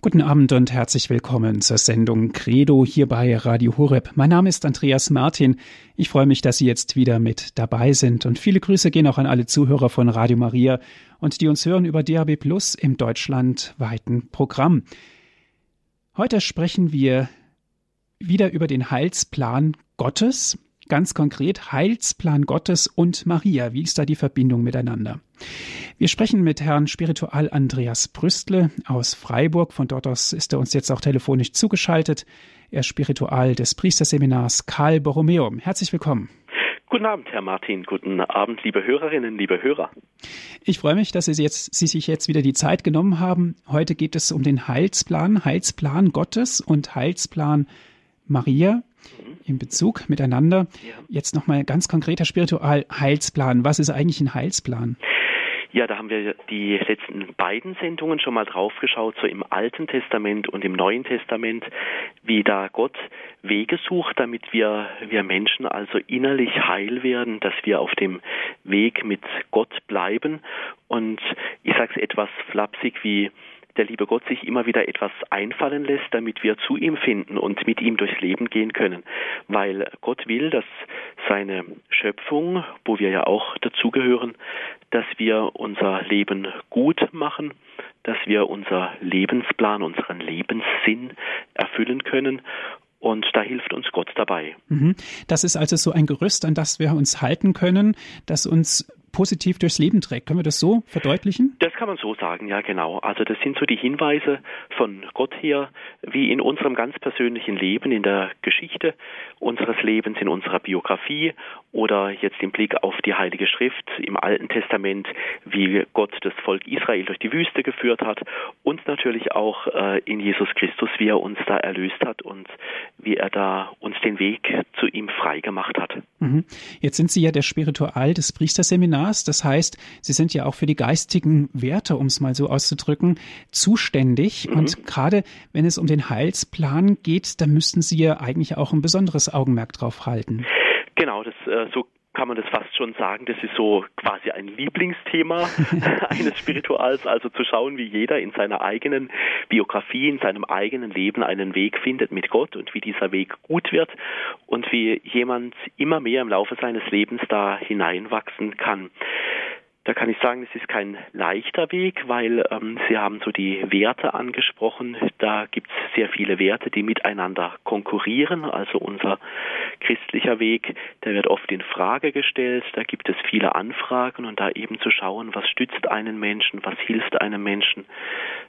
Guten Abend und herzlich willkommen zur Sendung Credo hier bei Radio Horeb. Mein Name ist Andreas Martin. Ich freue mich, dass Sie jetzt wieder mit dabei sind und viele Grüße gehen auch an alle Zuhörer von Radio Maria und die uns hören über DAB Plus im deutschlandweiten Programm. Heute sprechen wir wieder über den Heilsplan Gottes, ganz konkret Heilsplan Gottes und Maria. Wie ist da die Verbindung miteinander? Wir sprechen mit Herrn Spiritual Andreas Brüstle aus Freiburg. Von dort aus ist er uns jetzt auch telefonisch zugeschaltet. Er ist Spiritual des Priesterseminars Karl Borromeum. Herzlich willkommen. Guten Abend, Herr Martin. Guten Abend, liebe Hörerinnen, liebe Hörer. Ich freue mich, dass Sie, jetzt, Sie sich jetzt wieder die Zeit genommen haben. Heute geht es um den Heilsplan, Heilsplan Gottes und Heilsplan Maria in Bezug miteinander. Ja. Jetzt nochmal ganz konkreter Spiritual Heilsplan. Was ist eigentlich ein Heilsplan? Ja, da haben wir die letzten beiden Sendungen schon mal drauf geschaut, so im Alten Testament und im Neuen Testament, wie da Gott Wege sucht, damit wir, wir Menschen also innerlich heil werden, dass wir auf dem Weg mit Gott bleiben. Und ich sage es etwas flapsig wie der liebe Gott sich immer wieder etwas einfallen lässt, damit wir zu ihm finden und mit ihm durchs Leben gehen können. Weil Gott will, dass seine Schöpfung, wo wir ja auch dazugehören, dass wir unser Leben gut machen, dass wir unser Lebensplan, unseren Lebenssinn erfüllen können und da hilft uns Gott dabei. Mhm. Das ist also so ein Gerüst, an das wir uns halten können, das uns positiv durchs Leben trägt. Können wir das so verdeutlichen? Das kann man so sagen, ja genau. Also das sind so die Hinweise von Gott her, wie in unserem ganz persönlichen Leben, in der Geschichte unseres Lebens, in unserer Biografie oder jetzt im Blick auf die Heilige Schrift im Alten Testament, wie Gott das Volk Israel durch die Wüste geführt hat und natürlich auch äh, in Jesus Christus, wie er uns da erlöst hat und wie er da uns den Weg zu ihm frei gemacht hat. Mhm. Jetzt sind Sie ja der Spiritual des Priesterseminars Seminars. Das heißt, Sie sind ja auch für die geistigen Werte, um es mal so auszudrücken, zuständig. Mhm. Und gerade wenn es um den Heilsplan geht, da müssten Sie ja eigentlich auch ein besonderes Augenmerk drauf halten. Genau, das äh, so kann man das fast schon sagen, das ist so quasi ein Lieblingsthema eines Spirituals, also zu schauen, wie jeder in seiner eigenen Biografie, in seinem eigenen Leben einen Weg findet mit Gott und wie dieser Weg gut wird und wie jemand immer mehr im Laufe seines Lebens da hineinwachsen kann. Da kann ich sagen, es ist kein leichter Weg, weil ähm, Sie haben so die Werte angesprochen. Da gibt es sehr viele Werte, die miteinander konkurrieren. Also unser christlicher Weg, der wird oft in Frage gestellt. Da gibt es viele Anfragen und da eben zu schauen, was stützt einen Menschen, was hilft einem Menschen,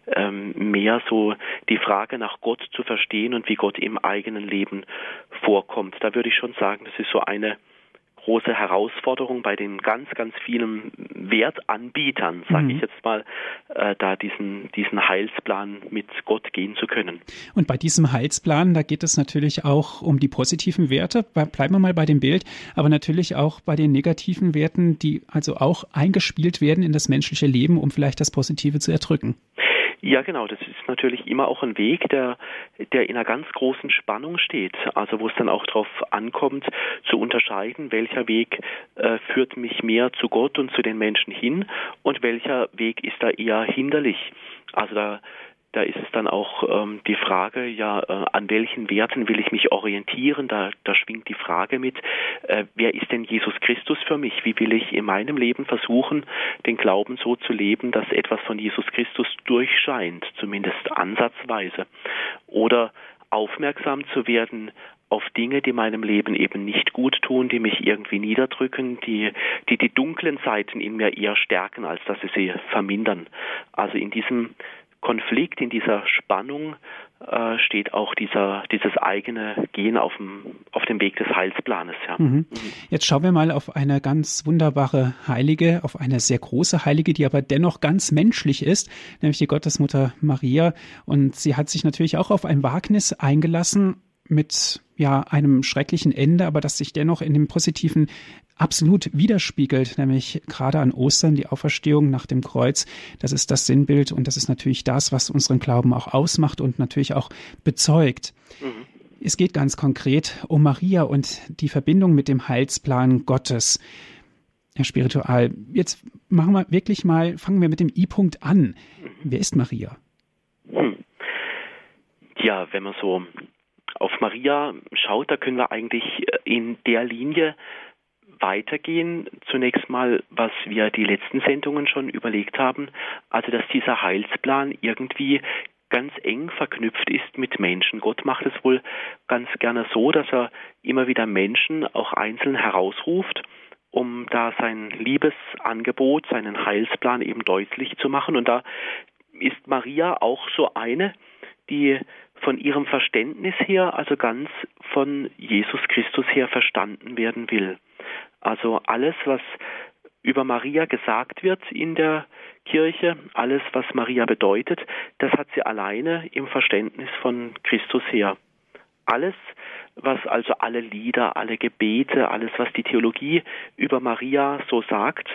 ähm, mehr so die Frage nach Gott zu verstehen und wie Gott im eigenen Leben vorkommt. Da würde ich schon sagen, das ist so eine große Herausforderung bei den ganz, ganz vielen Wertanbietern, sage mhm. ich jetzt mal, äh, da diesen, diesen Heilsplan mit Gott gehen zu können. Und bei diesem Heilsplan, da geht es natürlich auch um die positiven Werte, bleiben wir mal bei dem Bild, aber natürlich auch bei den negativen Werten, die also auch eingespielt werden in das menschliche Leben, um vielleicht das Positive zu erdrücken. Ja, genau. Das ist natürlich immer auch ein Weg, der, der in einer ganz großen Spannung steht. Also wo es dann auch darauf ankommt, zu unterscheiden, welcher Weg äh, führt mich mehr zu Gott und zu den Menschen hin und welcher Weg ist da eher hinderlich. Also da da ist es dann auch ähm, die Frage, ja, äh, an welchen Werten will ich mich orientieren? Da, da schwingt die Frage mit, äh, wer ist denn Jesus Christus für mich? Wie will ich in meinem Leben versuchen, den Glauben so zu leben, dass etwas von Jesus Christus durchscheint, zumindest ansatzweise? Oder aufmerksam zu werden auf Dinge, die meinem Leben eben nicht gut tun, die mich irgendwie niederdrücken, die, die die dunklen Seiten in mir eher stärken, als dass sie sie vermindern. Also in diesem Konflikt, in dieser Spannung äh, steht auch dieser, dieses eigene Gehen auf dem, auf dem Weg des Heilsplanes. Ja. Mhm. mhm. Jetzt schauen wir mal auf eine ganz wunderbare Heilige, auf eine sehr große Heilige, die aber dennoch ganz menschlich ist, nämlich die Gottesmutter Maria. Und sie hat sich natürlich auch auf ein Wagnis eingelassen, mit ja einem schrecklichen Ende, aber das sich dennoch in dem positiven absolut widerspiegelt, nämlich gerade an Ostern die Auferstehung nach dem Kreuz. Das ist das Sinnbild und das ist natürlich das, was unseren Glauben auch ausmacht und natürlich auch bezeugt. Mhm. Es geht ganz konkret um Maria und die Verbindung mit dem Heilsplan Gottes. Herr Spiritual, jetzt machen wir wirklich mal, fangen wir mit dem I-Punkt an. Wer ist Maria? Hm. Ja, wenn man so auf Maria schaut, da können wir eigentlich in der Linie weitergehen. Zunächst mal, was wir die letzten Sendungen schon überlegt haben, also dass dieser Heilsplan irgendwie ganz eng verknüpft ist mit Menschen. Gott macht es wohl ganz gerne so, dass er immer wieder Menschen auch einzeln herausruft, um da sein Liebesangebot, seinen Heilsplan eben deutlich zu machen. Und da ist Maria auch so eine, die von ihrem Verständnis her, also ganz von Jesus Christus her verstanden werden will. Also alles, was über Maria gesagt wird in der Kirche, alles, was Maria bedeutet, das hat sie alleine im Verständnis von Christus her. Alles, was also alle Lieder, alle Gebete, alles, was die Theologie über Maria so sagt,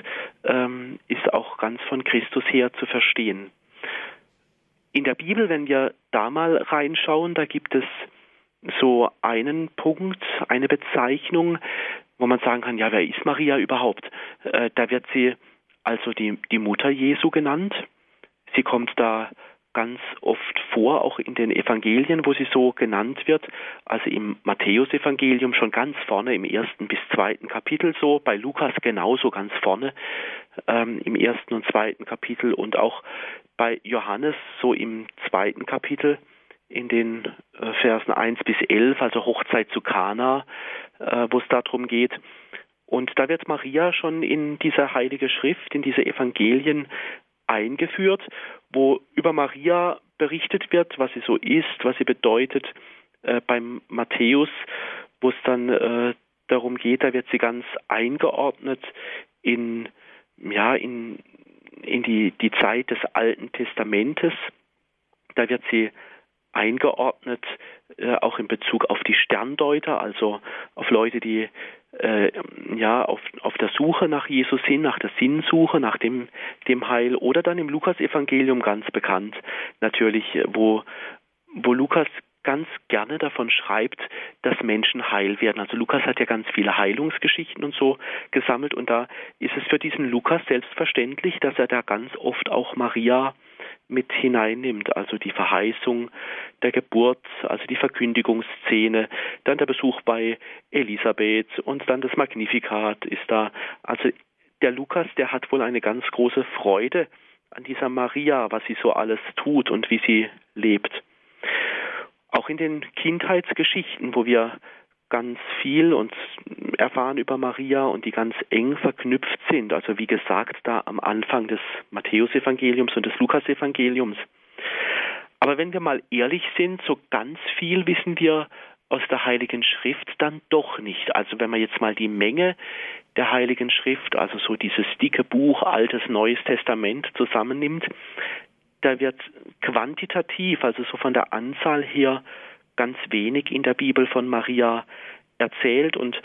ähm, ist auch ganz von Christus her zu verstehen. In der Bibel, wenn wir da mal reinschauen, da gibt es so einen Punkt, eine Bezeichnung, wo man sagen kann, ja, wer ist Maria überhaupt? Äh, da wird sie also die, die Mutter Jesu genannt. Sie kommt da ganz oft vor, auch in den Evangelien, wo sie so genannt wird. Also im Matthäusevangelium schon ganz vorne im ersten bis zweiten Kapitel so, bei Lukas genauso ganz vorne ähm, im ersten und zweiten Kapitel und auch bei Johannes so im zweiten Kapitel in den äh, Versen 1 bis 11, also Hochzeit zu Kana, äh, wo es darum geht. Und da wird Maria schon in diese heilige Schrift, in diese Evangelien eingeführt, wo über Maria berichtet wird, was sie so ist, was sie bedeutet. Äh, beim Matthäus, wo es dann darum geht, da wird sie ganz eingeordnet in, ja, in, in die, die Zeit des Alten Testamentes. Da wird sie eingeordnet, äh, auch in Bezug auf die Sterndeuter, also auf Leute, die äh, ja auf, auf der Suche nach Jesus sind, nach der Sinnsuche, nach dem, dem Heil, oder dann im Lukas-Evangelium ganz bekannt, natürlich, wo, wo Lukas ganz gerne davon schreibt, dass Menschen heil werden. Also Lukas hat ja ganz viele Heilungsgeschichten und so gesammelt und da ist es für diesen Lukas selbstverständlich, dass er da ganz oft auch Maria mit hineinnimmt, also die Verheißung der Geburt, also die Verkündigungsszene, dann der Besuch bei Elisabeth und dann das Magnificat ist da. Also der Lukas, der hat wohl eine ganz große Freude an dieser Maria, was sie so alles tut und wie sie lebt. Auch in den Kindheitsgeschichten, wo wir ganz viel und erfahren über Maria und die ganz eng verknüpft sind. Also wie gesagt, da am Anfang des Matthäusevangeliums und des Lukasevangeliums. Aber wenn wir mal ehrlich sind, so ganz viel wissen wir aus der Heiligen Schrift dann doch nicht. Also wenn man jetzt mal die Menge der Heiligen Schrift, also so dieses dicke Buch Altes Neues Testament zusammennimmt, da wird quantitativ, also so von der Anzahl her, ganz wenig in der Bibel von Maria erzählt und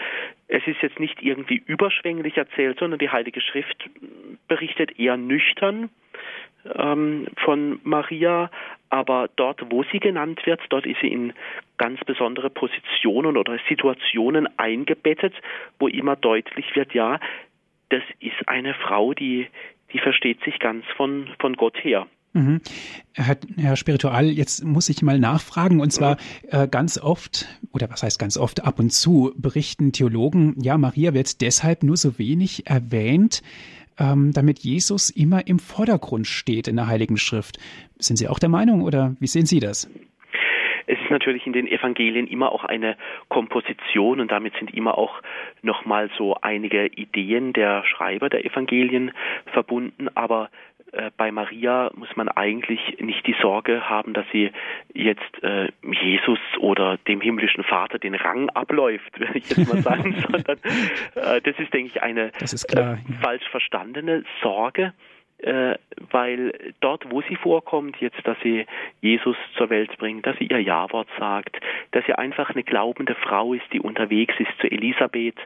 es ist jetzt nicht irgendwie überschwänglich erzählt, sondern die Heilige Schrift berichtet eher nüchtern ähm, von Maria, aber dort, wo sie genannt wird, dort ist sie in ganz besondere Positionen oder Situationen eingebettet, wo immer deutlich wird, ja, das ist eine Frau, die, die versteht sich ganz von, von Gott her. Mhm. Herr, Herr Spiritual, jetzt muss ich mal nachfragen, und zwar äh, ganz oft, oder was heißt ganz oft, ab und zu berichten Theologen, ja, Maria wird deshalb nur so wenig erwähnt, ähm, damit Jesus immer im Vordergrund steht in der Heiligen Schrift. Sind Sie auch der Meinung oder wie sehen Sie das? Es ist natürlich in den Evangelien immer auch eine Komposition und damit sind immer auch nochmal so einige Ideen der Schreiber der Evangelien verbunden, aber bei Maria muss man eigentlich nicht die Sorge haben, dass sie jetzt äh, Jesus oder dem himmlischen Vater den Rang abläuft, würde ich jetzt mal sagen, sondern äh, das ist, denke ich, eine klar, äh, falsch verstandene Sorge, äh, weil dort, wo sie vorkommt, jetzt, dass sie Jesus zur Welt bringt, dass sie ihr Ja-Wort sagt, dass sie einfach eine glaubende Frau ist, die unterwegs ist zu Elisabeth,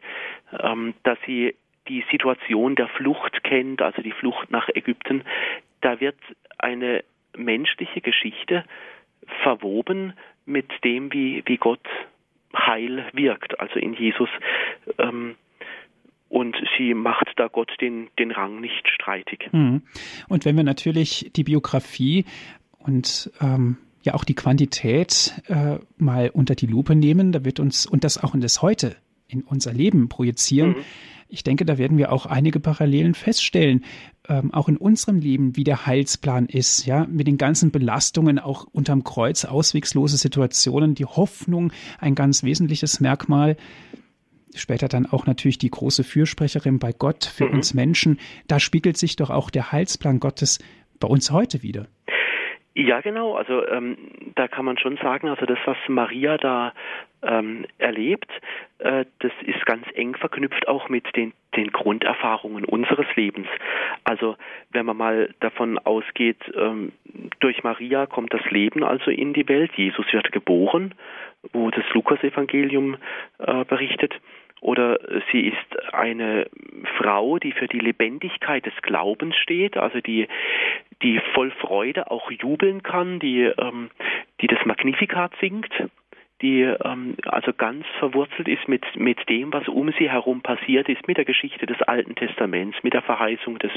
ähm, dass sie die Situation der Flucht kennt, also die Flucht nach Ägypten, da wird eine menschliche Geschichte verwoben mit dem, wie, wie Gott Heil wirkt, also in Jesus. Ähm, und sie macht da Gott den, den Rang nicht streitig. Mhm. Und wenn wir natürlich die Biografie und ähm, ja auch die Quantität äh, mal unter die Lupe nehmen, da wird uns und das auch in das Heute in unser Leben projizieren. Mhm. Ich denke, da werden wir auch einige Parallelen feststellen, ähm, auch in unserem Leben, wie der Heilsplan ist, ja, mit den ganzen Belastungen, auch unterm Kreuz, auswegslose Situationen, die Hoffnung, ein ganz wesentliches Merkmal. Später dann auch natürlich die große Fürsprecherin bei Gott für mhm. uns Menschen. Da spiegelt sich doch auch der Heilsplan Gottes bei uns heute wieder. Ja, genau. Also ähm, da kann man schon sagen, also das, was Maria da ähm, erlebt, äh, das ist ganz eng verknüpft auch mit den, den Grunderfahrungen unseres Lebens. Also wenn man mal davon ausgeht, ähm, durch Maria kommt das Leben also in die Welt, Jesus wird geboren, wo das Lukasevangelium äh, berichtet oder sie ist eine Frau, die für die Lebendigkeit des Glaubens steht, also die, die voll Freude auch jubeln kann, die, ähm, die das Magnificat singt, die ähm, also ganz verwurzelt ist mit, mit dem, was um sie herum passiert ist, mit der Geschichte des Alten Testaments, mit der Verheißung des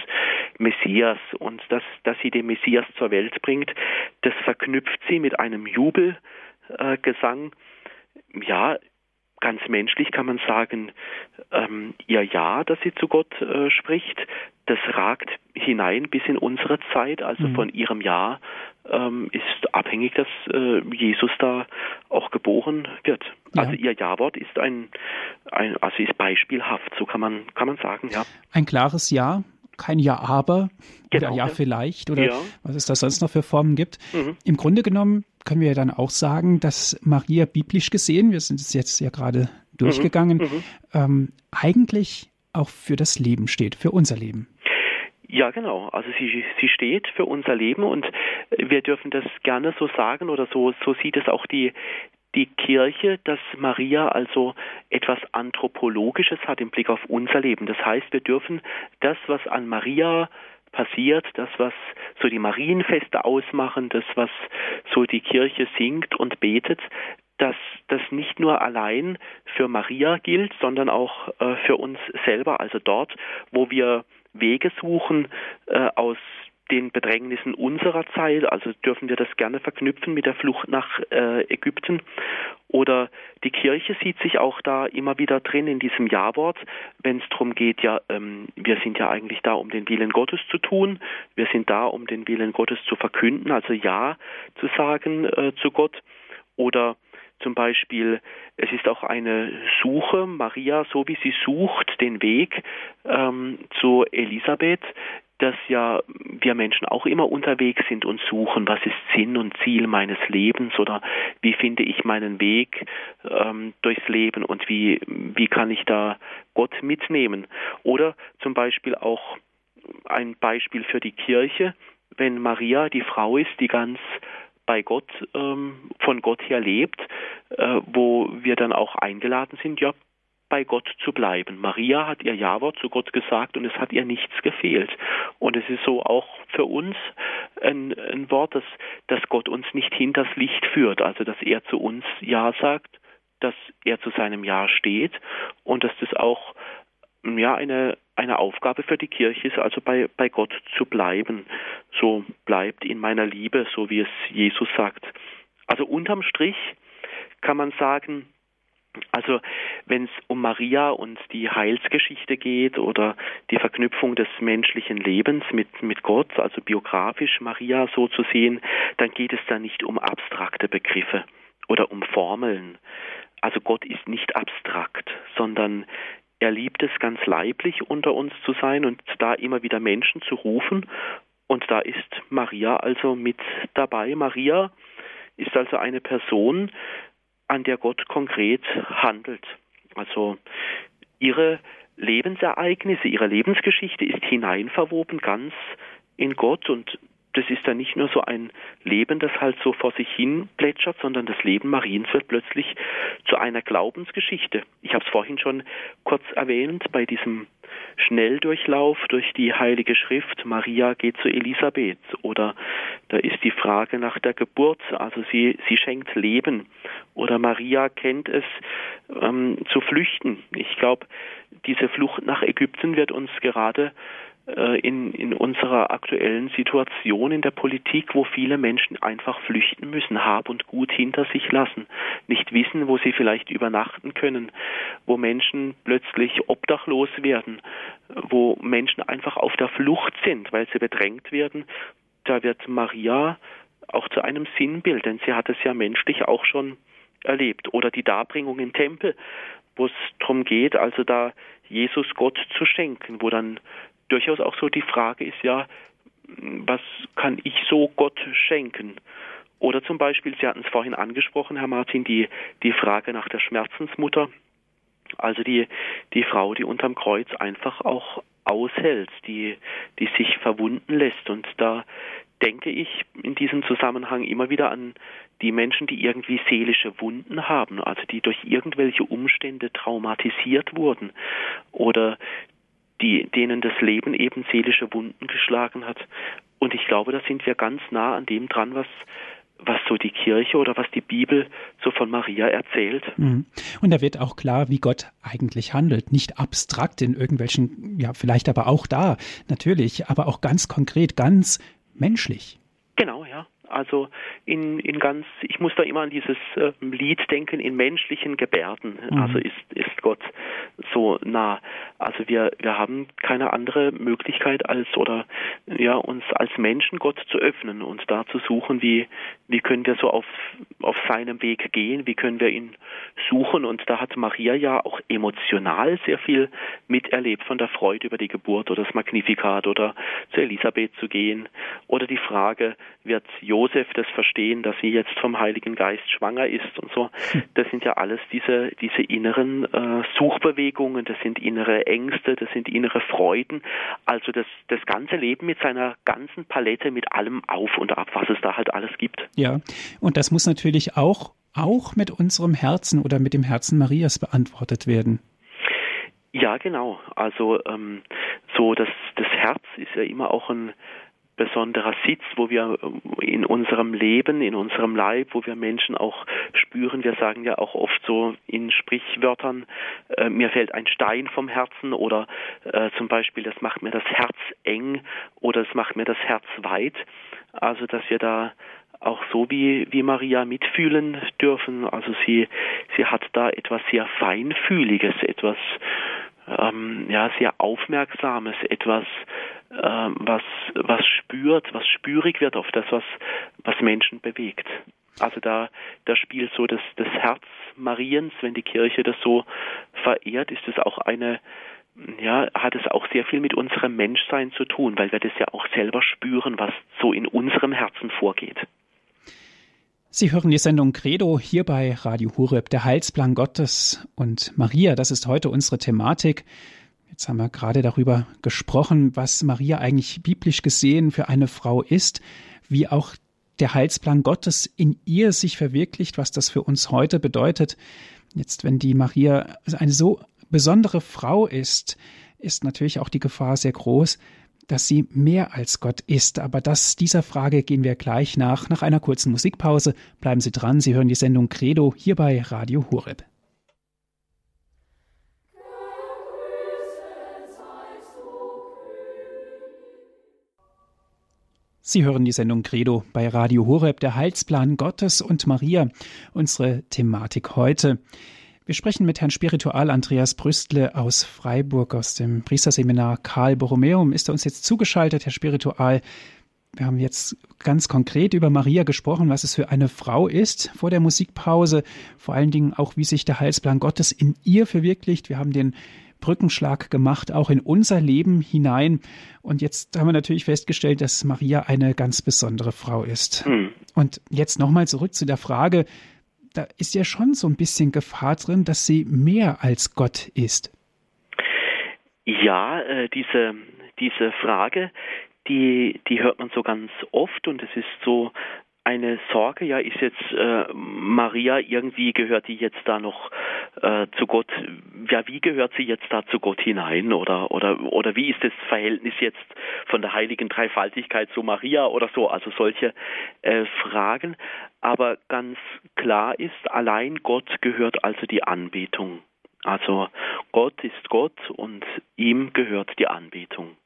Messias und dass, dass sie den Messias zur Welt bringt, das verknüpft sie mit einem Jubelgesang. Äh, ja, ganz menschlich kann man sagen, ähm, ihr Ja, dass sie zu Gott äh, spricht, das ragt hinein bis in unsere Zeit. Also mhm. von ihrem Ja ähm, ist abhängig, dass äh, Jesus da auch geboren wird. Ja. Also ihr Ja-Wort ist ein, ein, also ist beispielhaft, so kann man, kann man sagen, ja. Ein klares Ja, kein Ja aber genau, oder Ja vielleicht oder ja. was es da sonst noch für Formen gibt. Mhm. Im Grunde genommen können wir ja dann auch sagen, dass Maria biblisch gesehen, wir sind es jetzt ja gerade durchgegangen, mhm. mhm. ähm, eigentlich auch für das Leben steht, für unser Leben. Ja, genau. Also sie, sie steht für unser Leben und wir dürfen das gerne so sagen oder so, so sieht es auch die, die Kirche, dass Maria also etwas Anthropologisches hat im Blick auf unser Leben. Das heißt, wir dürfen das, was an Maria passiert, das, was so die Marienfeste ausmachen, das, was so die Kirche singt und betet, dass das nicht nur allein für Maria gilt, sondern auch äh, für uns selber. Also dort, wo wir Wege suchen äh, aus den Bedrängnissen unserer Zeit, also dürfen wir das gerne verknüpfen mit der Flucht nach äh, Ägypten. Oder die Kirche sieht sich auch da immer wieder drin in diesem Ja-Wort, wenn es darum geht, ja, ähm, wir sind ja eigentlich da, um den Willen Gottes zu tun, wir sind da, um den Willen Gottes zu verkünden, also Ja zu sagen äh, zu Gott. Oder zum Beispiel, es ist auch eine Suche, Maria, so wie sie sucht den Weg ähm, zu Elisabeth, dass ja wir Menschen auch immer unterwegs sind und suchen, was ist Sinn und Ziel meines Lebens oder wie finde ich meinen Weg ähm, durchs Leben und wie, wie kann ich da Gott mitnehmen. Oder zum Beispiel auch ein Beispiel für die Kirche, wenn Maria die Frau ist, die ganz bei Gott, ähm, von Gott her lebt, äh, wo wir dann auch eingeladen sind, ja, bei Gott zu bleiben. Maria hat ihr Ja-Wort zu Gott gesagt und es hat ihr nichts gefehlt. Und es ist so auch für uns ein, ein Wort, dass, dass Gott uns nicht hinters Licht führt, also dass er zu uns Ja sagt, dass er zu seinem Ja steht und dass das auch ja, eine, eine Aufgabe für die Kirche ist, also bei, bei Gott zu bleiben. So bleibt in meiner Liebe, so wie es Jesus sagt. Also unterm Strich kann man sagen, also wenn es um Maria und die Heilsgeschichte geht oder die Verknüpfung des menschlichen Lebens mit, mit Gott, also biografisch Maria so zu sehen, dann geht es da nicht um abstrakte Begriffe oder um Formeln. Also Gott ist nicht abstrakt, sondern er liebt es ganz leiblich unter uns zu sein und da immer wieder Menschen zu rufen. Und da ist Maria also mit dabei. Maria ist also eine Person, an der Gott konkret handelt. Also ihre Lebensereignisse, ihre Lebensgeschichte ist hineinverwoben ganz in Gott und das ist dann nicht nur so ein Leben, das halt so vor sich hin plätschert, sondern das Leben Mariens wird plötzlich zu einer Glaubensgeschichte. Ich habe es vorhin schon kurz erwähnt bei diesem Schnelldurchlauf durch die Heilige Schrift. Maria geht zu Elisabeth oder da ist die Frage nach der Geburt, also sie, sie schenkt Leben oder Maria kennt es ähm, zu flüchten. Ich glaube, diese Flucht nach Ägypten wird uns gerade in, in unserer aktuellen Situation in der Politik, wo viele Menschen einfach flüchten müssen, Hab und Gut hinter sich lassen, nicht wissen, wo sie vielleicht übernachten können, wo Menschen plötzlich obdachlos werden, wo Menschen einfach auf der Flucht sind, weil sie bedrängt werden, da wird Maria auch zu einem Sinnbild, denn sie hat es ja menschlich auch schon erlebt. Oder die Darbringung im Tempel, wo es darum geht, also da Jesus Gott zu schenken, wo dann durchaus auch so die Frage ist, ja, was kann ich so Gott schenken? Oder zum Beispiel, Sie hatten es vorhin angesprochen, Herr Martin, die, die Frage nach der Schmerzensmutter. Also die, die Frau, die unterm Kreuz einfach auch aushält, die, die sich verwunden lässt. Und da denke ich in diesem Zusammenhang immer wieder an die Menschen, die irgendwie seelische Wunden haben, also die durch irgendwelche Umstände traumatisiert wurden oder die, denen das Leben eben seelische Wunden geschlagen hat. Und ich glaube, da sind wir ganz nah an dem dran, was was so die Kirche oder was die Bibel so von Maria erzählt. Mhm. Und da wird auch klar, wie Gott eigentlich handelt. Nicht abstrakt in irgendwelchen, ja, vielleicht aber auch da, natürlich, aber auch ganz konkret, ganz menschlich. Also in, in ganz, ich muss da immer an dieses äh, Lied denken, in menschlichen Gebärden. Mhm. Also ist, ist Gott so nah. Also wir, wir haben keine andere Möglichkeit als oder ja uns als Menschen Gott zu öffnen und da zu suchen, wie, wie können wir so auf, auf seinem Weg gehen, wie können wir ihn suchen. Und da hat Maria ja auch emotional sehr viel miterlebt von der Freude über die Geburt oder das Magnifikat oder zu Elisabeth zu gehen. Oder die Frage, wird Josef das verstehen, dass sie jetzt vom Heiligen Geist schwanger ist und so. Hm. Das sind ja alles diese, diese inneren äh, Suchbewegungen, das sind innere Ängste, das sind innere Freuden. Also das, das ganze Leben mit seiner ganzen Palette, mit allem auf und ab, was es da halt alles gibt. Ja, und das muss natürlich auch, auch mit unserem Herzen oder mit dem Herzen Marias beantwortet werden. Ja, genau. Also ähm, so das, das Herz ist ja immer auch ein besonderer Sitz, wo wir äh, in unserem Leben, in unserem Leib, wo wir Menschen auch spüren. Wir sagen ja auch oft so in Sprichwörtern, äh, mir fällt ein Stein vom Herzen oder äh, zum Beispiel, das macht mir das Herz eng oder das macht mir das Herz weit. Also, dass wir da auch so wie, wie Maria mitfühlen dürfen. Also sie, sie hat da etwas sehr Feinfühliges, etwas ähm, ja, sehr Aufmerksames, etwas was, was spürt, was spürig wird auf das, was, was Menschen bewegt. Also da, da spielt so das, das Herz Mariens, wenn die Kirche das so verehrt, ist es auch eine, ja, hat es auch sehr viel mit unserem Menschsein zu tun, weil wir das ja auch selber spüren, was so in unserem Herzen vorgeht. Sie hören die Sendung Credo hier bei Radio Horeb, der Heilsplan Gottes und Maria. Das ist heute unsere Thematik. Jetzt haben wir gerade darüber gesprochen, was Maria eigentlich biblisch gesehen für eine Frau ist, wie auch der Heilsplan Gottes in ihr sich verwirklicht, was das für uns heute bedeutet. Jetzt, wenn die Maria eine so besondere Frau ist, ist natürlich auch die Gefahr sehr groß, dass sie mehr als Gott ist. Aber das, dieser Frage gehen wir gleich nach. Nach einer kurzen Musikpause bleiben Sie dran. Sie hören die Sendung Credo hier bei Radio Horeb. Sie hören die Sendung Credo bei Radio Horeb, der Heilsplan Gottes und Maria, unsere Thematik heute. Wir sprechen mit Herrn Spiritual Andreas Brüstle aus Freiburg aus dem Priesterseminar Karl Borromeum. Ist er uns jetzt zugeschaltet, Herr Spiritual? Wir haben jetzt ganz konkret über Maria gesprochen, was es für eine Frau ist vor der Musikpause, vor allen Dingen auch, wie sich der Heilsplan Gottes in ihr verwirklicht. Wir haben den Brückenschlag gemacht, auch in unser Leben hinein. Und jetzt haben wir natürlich festgestellt, dass Maria eine ganz besondere Frau ist. Mhm. Und jetzt nochmal zurück zu der Frage, da ist ja schon so ein bisschen Gefahr drin, dass sie mehr als Gott ist. Ja, äh, diese, diese Frage, die, die hört man so ganz oft und es ist so eine Sorge, ja, ist jetzt äh, Maria irgendwie gehört die jetzt da noch äh, zu Gott? Ja, wie gehört sie jetzt da zu Gott hinein? Oder oder oder wie ist das Verhältnis jetzt von der heiligen Dreifaltigkeit zu Maria oder so? Also solche äh, Fragen. Aber ganz klar ist, allein Gott gehört also die Anbetung. Also Gott ist Gott und ihm gehört die Anbetung.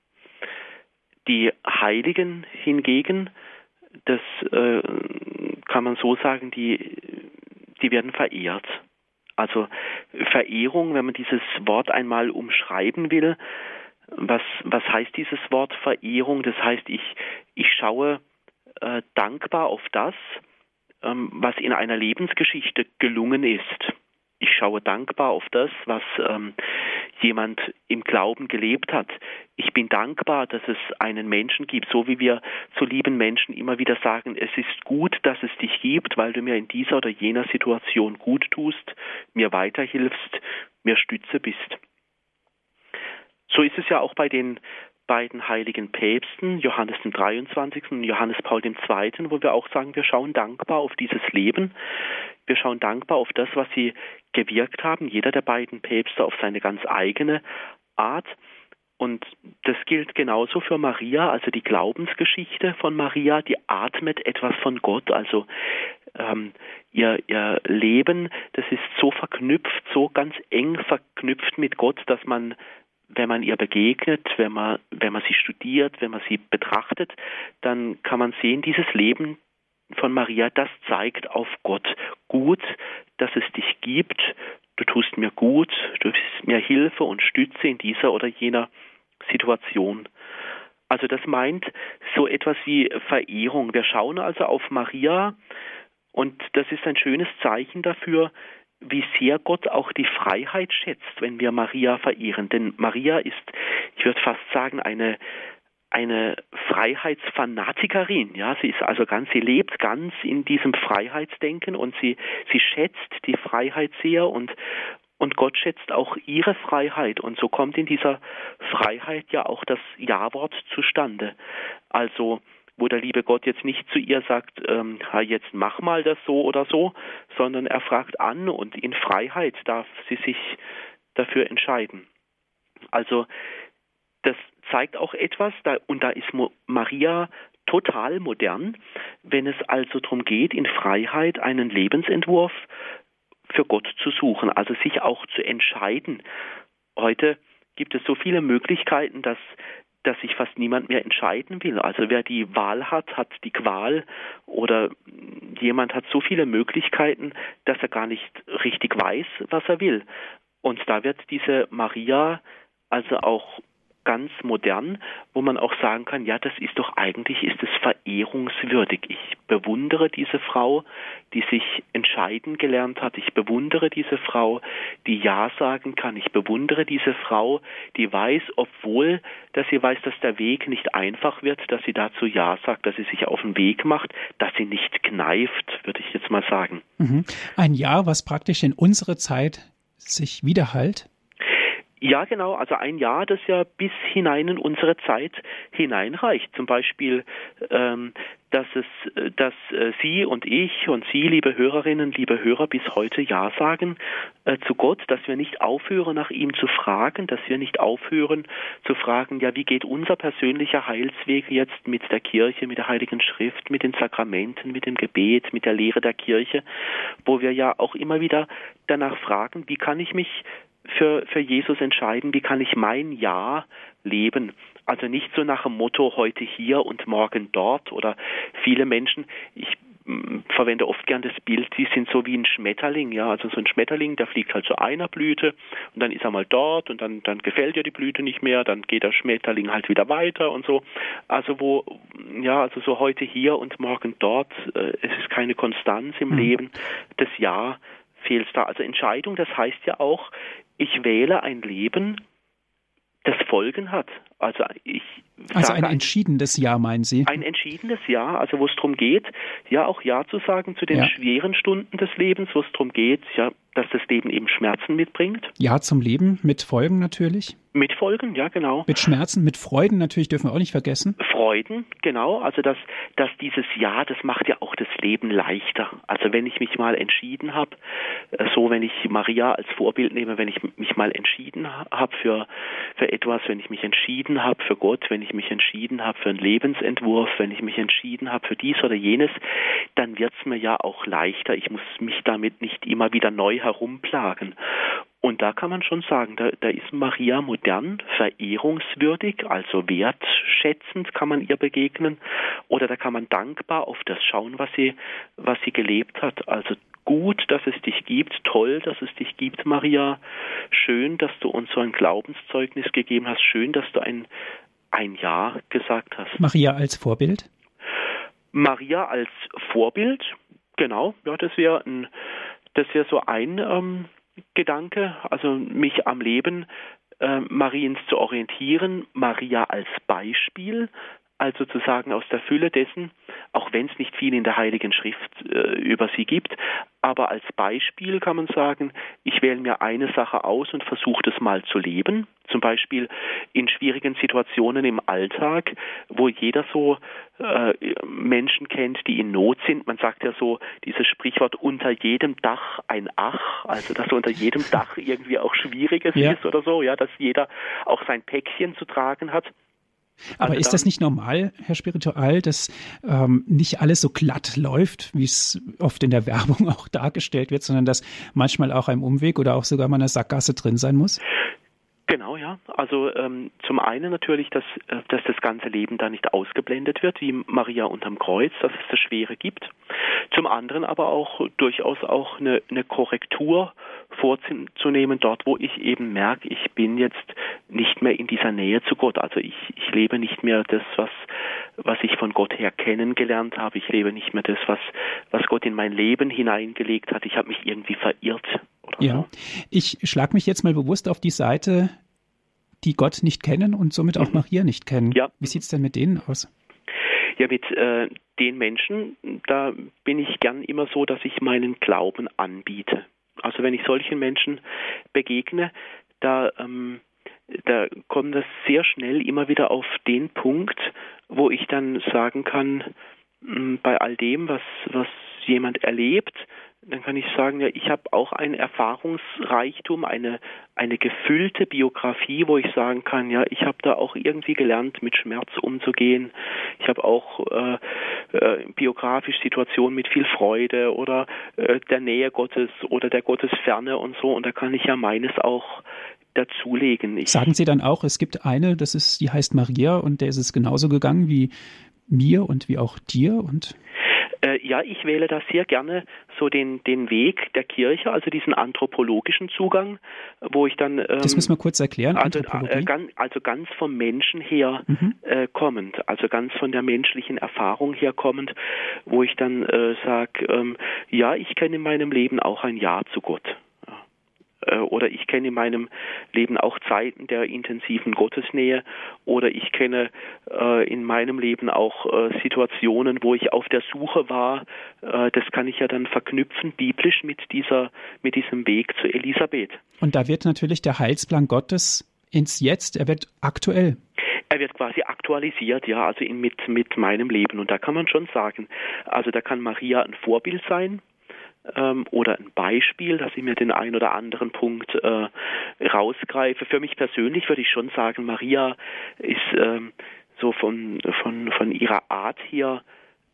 Die Heiligen hingegen, das äh, kann man so sagen, die, die werden verehrt. Also Verehrung, wenn man dieses Wort einmal umschreiben will, was, was heißt dieses Wort Verehrung? Das heißt, ich, ich schaue äh, dankbar auf das, ähm, was in einer Lebensgeschichte gelungen ist. Ich schaue dankbar auf das, was ähm, jemand im Glauben gelebt hat. Ich bin dankbar, dass es einen Menschen gibt, so wie wir zu lieben Menschen immer wieder sagen, es ist gut, dass es dich gibt, weil du mir in dieser oder jener Situation gut tust, mir weiterhilfst, mir Stütze bist. So ist es ja auch bei den beiden heiligen Päpsten, Johannes dem 23. und Johannes Paul II., wo wir auch sagen, wir schauen dankbar auf dieses Leben, wir schauen dankbar auf das, was sie gewirkt haben, jeder der beiden Päpste auf seine ganz eigene Art. Und das gilt genauso für Maria, also die Glaubensgeschichte von Maria, die atmet etwas von Gott, also ähm, ihr, ihr Leben, das ist so verknüpft, so ganz eng verknüpft mit Gott, dass man wenn man ihr begegnet, wenn man, wenn man sie studiert, wenn man sie betrachtet, dann kann man sehen, dieses Leben von Maria, das zeigt auf Gott gut, dass es dich gibt, du tust mir gut, du bist mir Hilfe und Stütze in dieser oder jener Situation. Also das meint so etwas wie Verehrung. Wir schauen also auf Maria und das ist ein schönes Zeichen dafür, wie sehr Gott auch die Freiheit schätzt, wenn wir Maria verehren. Denn Maria ist, ich würde fast sagen, eine, eine Freiheitsfanatikerin. Ja, sie ist also ganz, sie lebt ganz in diesem Freiheitsdenken und sie, sie schätzt die Freiheit sehr und, und Gott schätzt auch ihre Freiheit. Und so kommt in dieser Freiheit ja auch das Ja-Wort zustande. Also, wo der liebe Gott jetzt nicht zu ihr sagt, ähm, jetzt mach mal das so oder so, sondern er fragt an und in Freiheit darf sie sich dafür entscheiden. Also das zeigt auch etwas, da, und da ist Maria total modern, wenn es also darum geht, in Freiheit einen Lebensentwurf für Gott zu suchen, also sich auch zu entscheiden. Heute gibt es so viele Möglichkeiten, dass dass sich fast niemand mehr entscheiden will. Also wer die Wahl hat, hat die Qual oder jemand hat so viele Möglichkeiten, dass er gar nicht richtig weiß, was er will. Und da wird diese Maria also auch ganz modern, wo man auch sagen kann, ja, das ist doch eigentlich, ist es verehrungswürdig. Ich bewundere diese Frau, die sich entscheiden gelernt hat. Ich bewundere diese Frau, die Ja sagen kann. Ich bewundere diese Frau, die weiß, obwohl, dass sie weiß, dass der Weg nicht einfach wird, dass sie dazu Ja sagt, dass sie sich auf den Weg macht, dass sie nicht kneift, würde ich jetzt mal sagen. Mhm. Ein Ja, was praktisch in unsere Zeit sich widerhallt? Ja, genau. Also ein Jahr, das ja bis hinein in unsere Zeit hineinreicht. Zum Beispiel, ähm, dass es, dass äh, Sie und ich und Sie, liebe Hörerinnen, liebe Hörer, bis heute Ja sagen äh, zu Gott, dass wir nicht aufhören, nach ihm zu fragen, dass wir nicht aufhören zu fragen, ja, wie geht unser persönlicher Heilsweg jetzt mit der Kirche, mit der Heiligen Schrift, mit den Sakramenten, mit dem Gebet, mit der Lehre der Kirche, wo wir ja auch immer wieder danach fragen, wie kann ich mich für, für Jesus entscheiden, wie kann ich mein Ja leben. Also nicht so nach dem Motto heute hier und morgen dort oder viele Menschen, ich mm, verwende oft gern das Bild, die sind so wie ein Schmetterling, ja, also so ein Schmetterling, der fliegt halt zu einer Blüte und dann ist er mal dort und dann, dann gefällt dir die Blüte nicht mehr, dann geht der Schmetterling halt wieder weiter und so. Also wo, ja, also so heute hier und morgen dort, äh, es ist keine Konstanz im mhm. Leben, das Ja fehlt da. Also Entscheidung, das heißt ja auch, ich wähle ein Leben, das Folgen hat. Also ich also ein entschiedenes Ja, meinen Sie? Ein entschiedenes Ja, also wo es darum geht, ja auch Ja zu sagen zu den ja. schweren Stunden des Lebens, wo es darum geht, ja, dass das Leben eben Schmerzen mitbringt. Ja zum Leben, mit Folgen natürlich. Mit Folgen, ja genau. Mit Schmerzen, mit Freuden natürlich dürfen wir auch nicht vergessen. Freuden, genau. Also dass, dass dieses Ja, das macht ja auch das Leben leichter. Also wenn ich mich mal entschieden habe, äh, so wenn ich Maria als Vorbild nehme, wenn ich mich mal entschieden habe für, für etwas, wenn ich mich entschieden habe für Gott, wenn ich mich entschieden habe für einen Lebensentwurf, wenn ich mich entschieden habe für dies oder jenes, dann wird es mir ja auch leichter. Ich muss mich damit nicht immer wieder neu herumplagen. Und da kann man schon sagen, da, da ist Maria modern, verehrungswürdig, also wertschätzend kann man ihr begegnen, oder da kann man dankbar auf das schauen, was sie, was sie gelebt hat. Also gut, dass es dich gibt, toll, dass es dich gibt, Maria. Schön, dass du uns so ein Glaubenszeugnis gegeben hast. Schön, dass du ein, ein Ja gesagt hast. Maria als Vorbild? Maria als Vorbild, genau, ja, das wäre ein, das wäre so ein ähm, Gedanke, also mich am Leben äh, Mariens zu orientieren, Maria als Beispiel, also zu sagen aus der Fülle dessen, auch wenn es nicht viel in der Heiligen Schrift äh, über sie gibt, aber als Beispiel kann man sagen, ich wähle mir eine Sache aus und versuche das mal zu leben. Zum Beispiel in schwierigen Situationen im Alltag, wo jeder so äh, Menschen kennt, die in Not sind. Man sagt ja so dieses Sprichwort unter jedem Dach ein Ach, also dass unter jedem Dach irgendwie auch Schwieriges ja. ist oder so, ja, dass jeder auch sein Päckchen zu tragen hat. Aber also ist das nicht normal, Herr Spiritual, dass ähm, nicht alles so glatt läuft, wie es oft in der Werbung auch dargestellt wird, sondern dass manchmal auch ein Umweg oder auch sogar mal eine Sackgasse drin sein muss? Genau, ja. Also ähm, zum einen natürlich, dass, äh, dass das ganze Leben da nicht ausgeblendet wird, wie Maria unterm Kreuz, dass es das Schwere gibt. Zum anderen aber auch durchaus auch eine, eine Korrektur vorzunehmen, dort wo ich eben merke, ich bin jetzt nicht mehr in dieser Nähe zu Gott. Also ich, ich lebe nicht mehr das, was, was ich von Gott her kennengelernt habe. Ich lebe nicht mehr das, was, was Gott in mein Leben hineingelegt hat. Ich habe mich irgendwie verirrt. Ja, so. ich schlage mich jetzt mal bewusst auf die Seite die Gott nicht kennen und somit auch mhm. Maria nicht kennen. Ja. Wie sieht es denn mit denen aus? Ja, mit äh, den Menschen, da bin ich gern immer so, dass ich meinen Glauben anbiete. Also wenn ich solchen Menschen begegne, da, ähm, da kommt das sehr schnell immer wieder auf den Punkt, wo ich dann sagen kann, mh, bei all dem, was, was jemand erlebt, dann kann ich sagen, ja, ich habe auch einen Erfahrungsreichtum, eine, eine gefüllte Biografie, wo ich sagen kann, ja, ich habe da auch irgendwie gelernt, mit Schmerz umzugehen. Ich habe auch äh, äh, biografisch Situationen mit viel Freude oder äh, der Nähe Gottes oder der Gottesferne und so. Und da kann ich ja meines auch dazulegen. Ich Sagen Sie dann auch, es gibt eine, das ist, die heißt Maria und der ist es genauso gegangen wie mir und wie auch dir und äh, ja, ich wähle da sehr gerne so den, den Weg der Kirche, also diesen anthropologischen Zugang, wo ich dann. Ähm, das müssen wir kurz erklären. Also, äh, ganz, also ganz vom Menschen her mhm. äh, kommend, also ganz von der menschlichen Erfahrung her kommend, wo ich dann äh, sage, ähm, ja, ich kenne in meinem Leben auch ein Ja zu Gott. Äh, oder ich kenne in meinem Leben auch Zeiten der intensiven Gottesnähe oder ich kenne äh, in meinem Leben auch äh, Situationen, wo ich auf der Suche war. Das kann ich ja dann verknüpfen biblisch mit dieser mit diesem Weg zu Elisabeth. Und da wird natürlich der Heilsplan Gottes ins Jetzt, er wird aktuell. Er wird quasi aktualisiert, ja, also in, mit, mit meinem Leben. Und da kann man schon sagen, also da kann Maria ein Vorbild sein, ähm, oder ein Beispiel, dass ich mir den einen oder anderen Punkt äh, rausgreife. Für mich persönlich würde ich schon sagen, Maria ist ähm, so von, von, von ihrer Art hier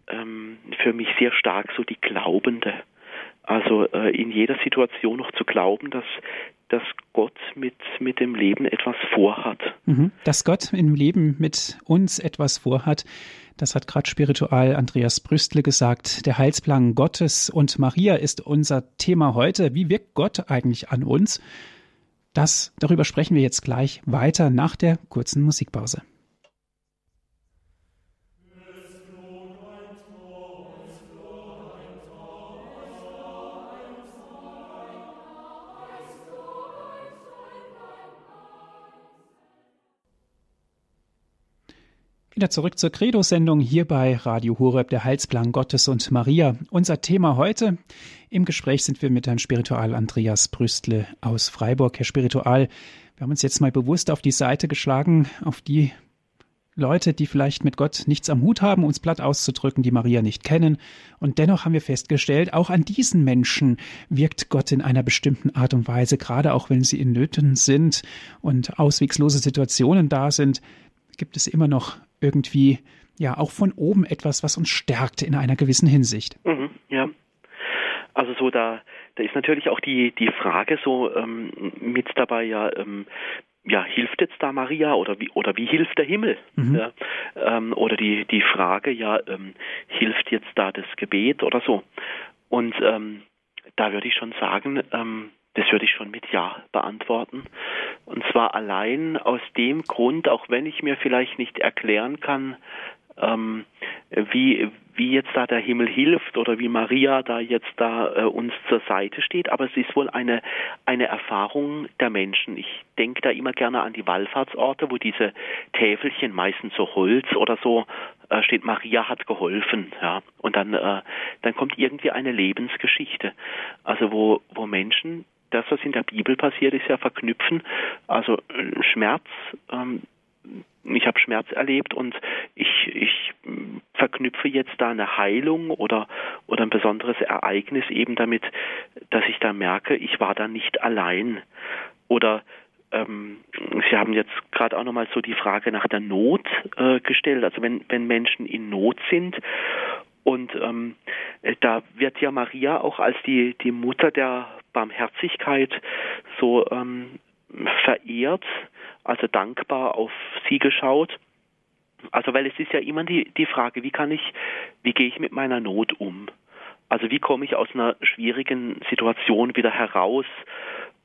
ähm, für mich sehr stark so die Glaubende. Also äh, in jeder Situation noch zu glauben, dass, dass Gott mit, mit dem Leben etwas vorhat. Mhm. Dass Gott im Leben mit uns etwas vorhat. Das hat gerade Spiritual Andreas Brüstle gesagt. Der Heilsplan Gottes und Maria ist unser Thema heute. Wie wirkt Gott eigentlich an uns? Das, darüber sprechen wir jetzt gleich weiter nach der kurzen Musikpause. Wieder zurück zur Credo-Sendung hier bei Radio Horeb, der Heilsplan Gottes und Maria. Unser Thema heute. Im Gespräch sind wir mit Herrn Spiritual Andreas Brüstle aus Freiburg. Herr Spiritual, wir haben uns jetzt mal bewusst auf die Seite geschlagen, auf die Leute, die vielleicht mit Gott nichts am Hut haben, uns platt auszudrücken, die Maria nicht kennen. Und dennoch haben wir festgestellt, auch an diesen Menschen wirkt Gott in einer bestimmten Art und Weise, gerade auch wenn sie in Nöten sind und auswegslose Situationen da sind, gibt es immer noch irgendwie ja auch von oben etwas, was uns stärkt in einer gewissen Hinsicht. Mhm, ja. Also so da da ist natürlich auch die, die Frage so ähm, mit dabei, ja, ähm, ja, hilft jetzt da Maria oder wie oder wie hilft der Himmel? Mhm. Ja, ähm, oder die die Frage, ja, ähm, hilft jetzt da das Gebet oder so? Und ähm, da würde ich schon sagen, ähm, das würde ich schon mit Ja beantworten. Und zwar allein aus dem Grund, auch wenn ich mir vielleicht nicht erklären kann, ähm, wie, wie jetzt da der Himmel hilft oder wie Maria da jetzt da äh, uns zur Seite steht, aber es ist wohl eine, eine Erfahrung der Menschen. Ich denke da immer gerne an die Wallfahrtsorte, wo diese Täfelchen, meistens so Holz oder so, äh, steht, Maria hat geholfen, ja. Und dann, äh, dann kommt irgendwie eine Lebensgeschichte. Also wo, wo Menschen das, was in der Bibel passiert ist, ja verknüpfen. Also äh, Schmerz, ähm, ich habe Schmerz erlebt und ich, ich verknüpfe jetzt da eine Heilung oder, oder ein besonderes Ereignis eben damit, dass ich da merke, ich war da nicht allein. Oder ähm, Sie haben jetzt gerade auch nochmal so die Frage nach der Not äh, gestellt. Also wenn, wenn Menschen in Not sind und ähm, da wird ja Maria auch als die, die Mutter der Barmherzigkeit so ähm, verehrt also dankbar auf sie geschaut. Also weil es ist ja immer die, die Frage, wie kann ich, wie gehe ich mit meiner Not um? Also wie komme ich aus einer schwierigen Situation wieder heraus?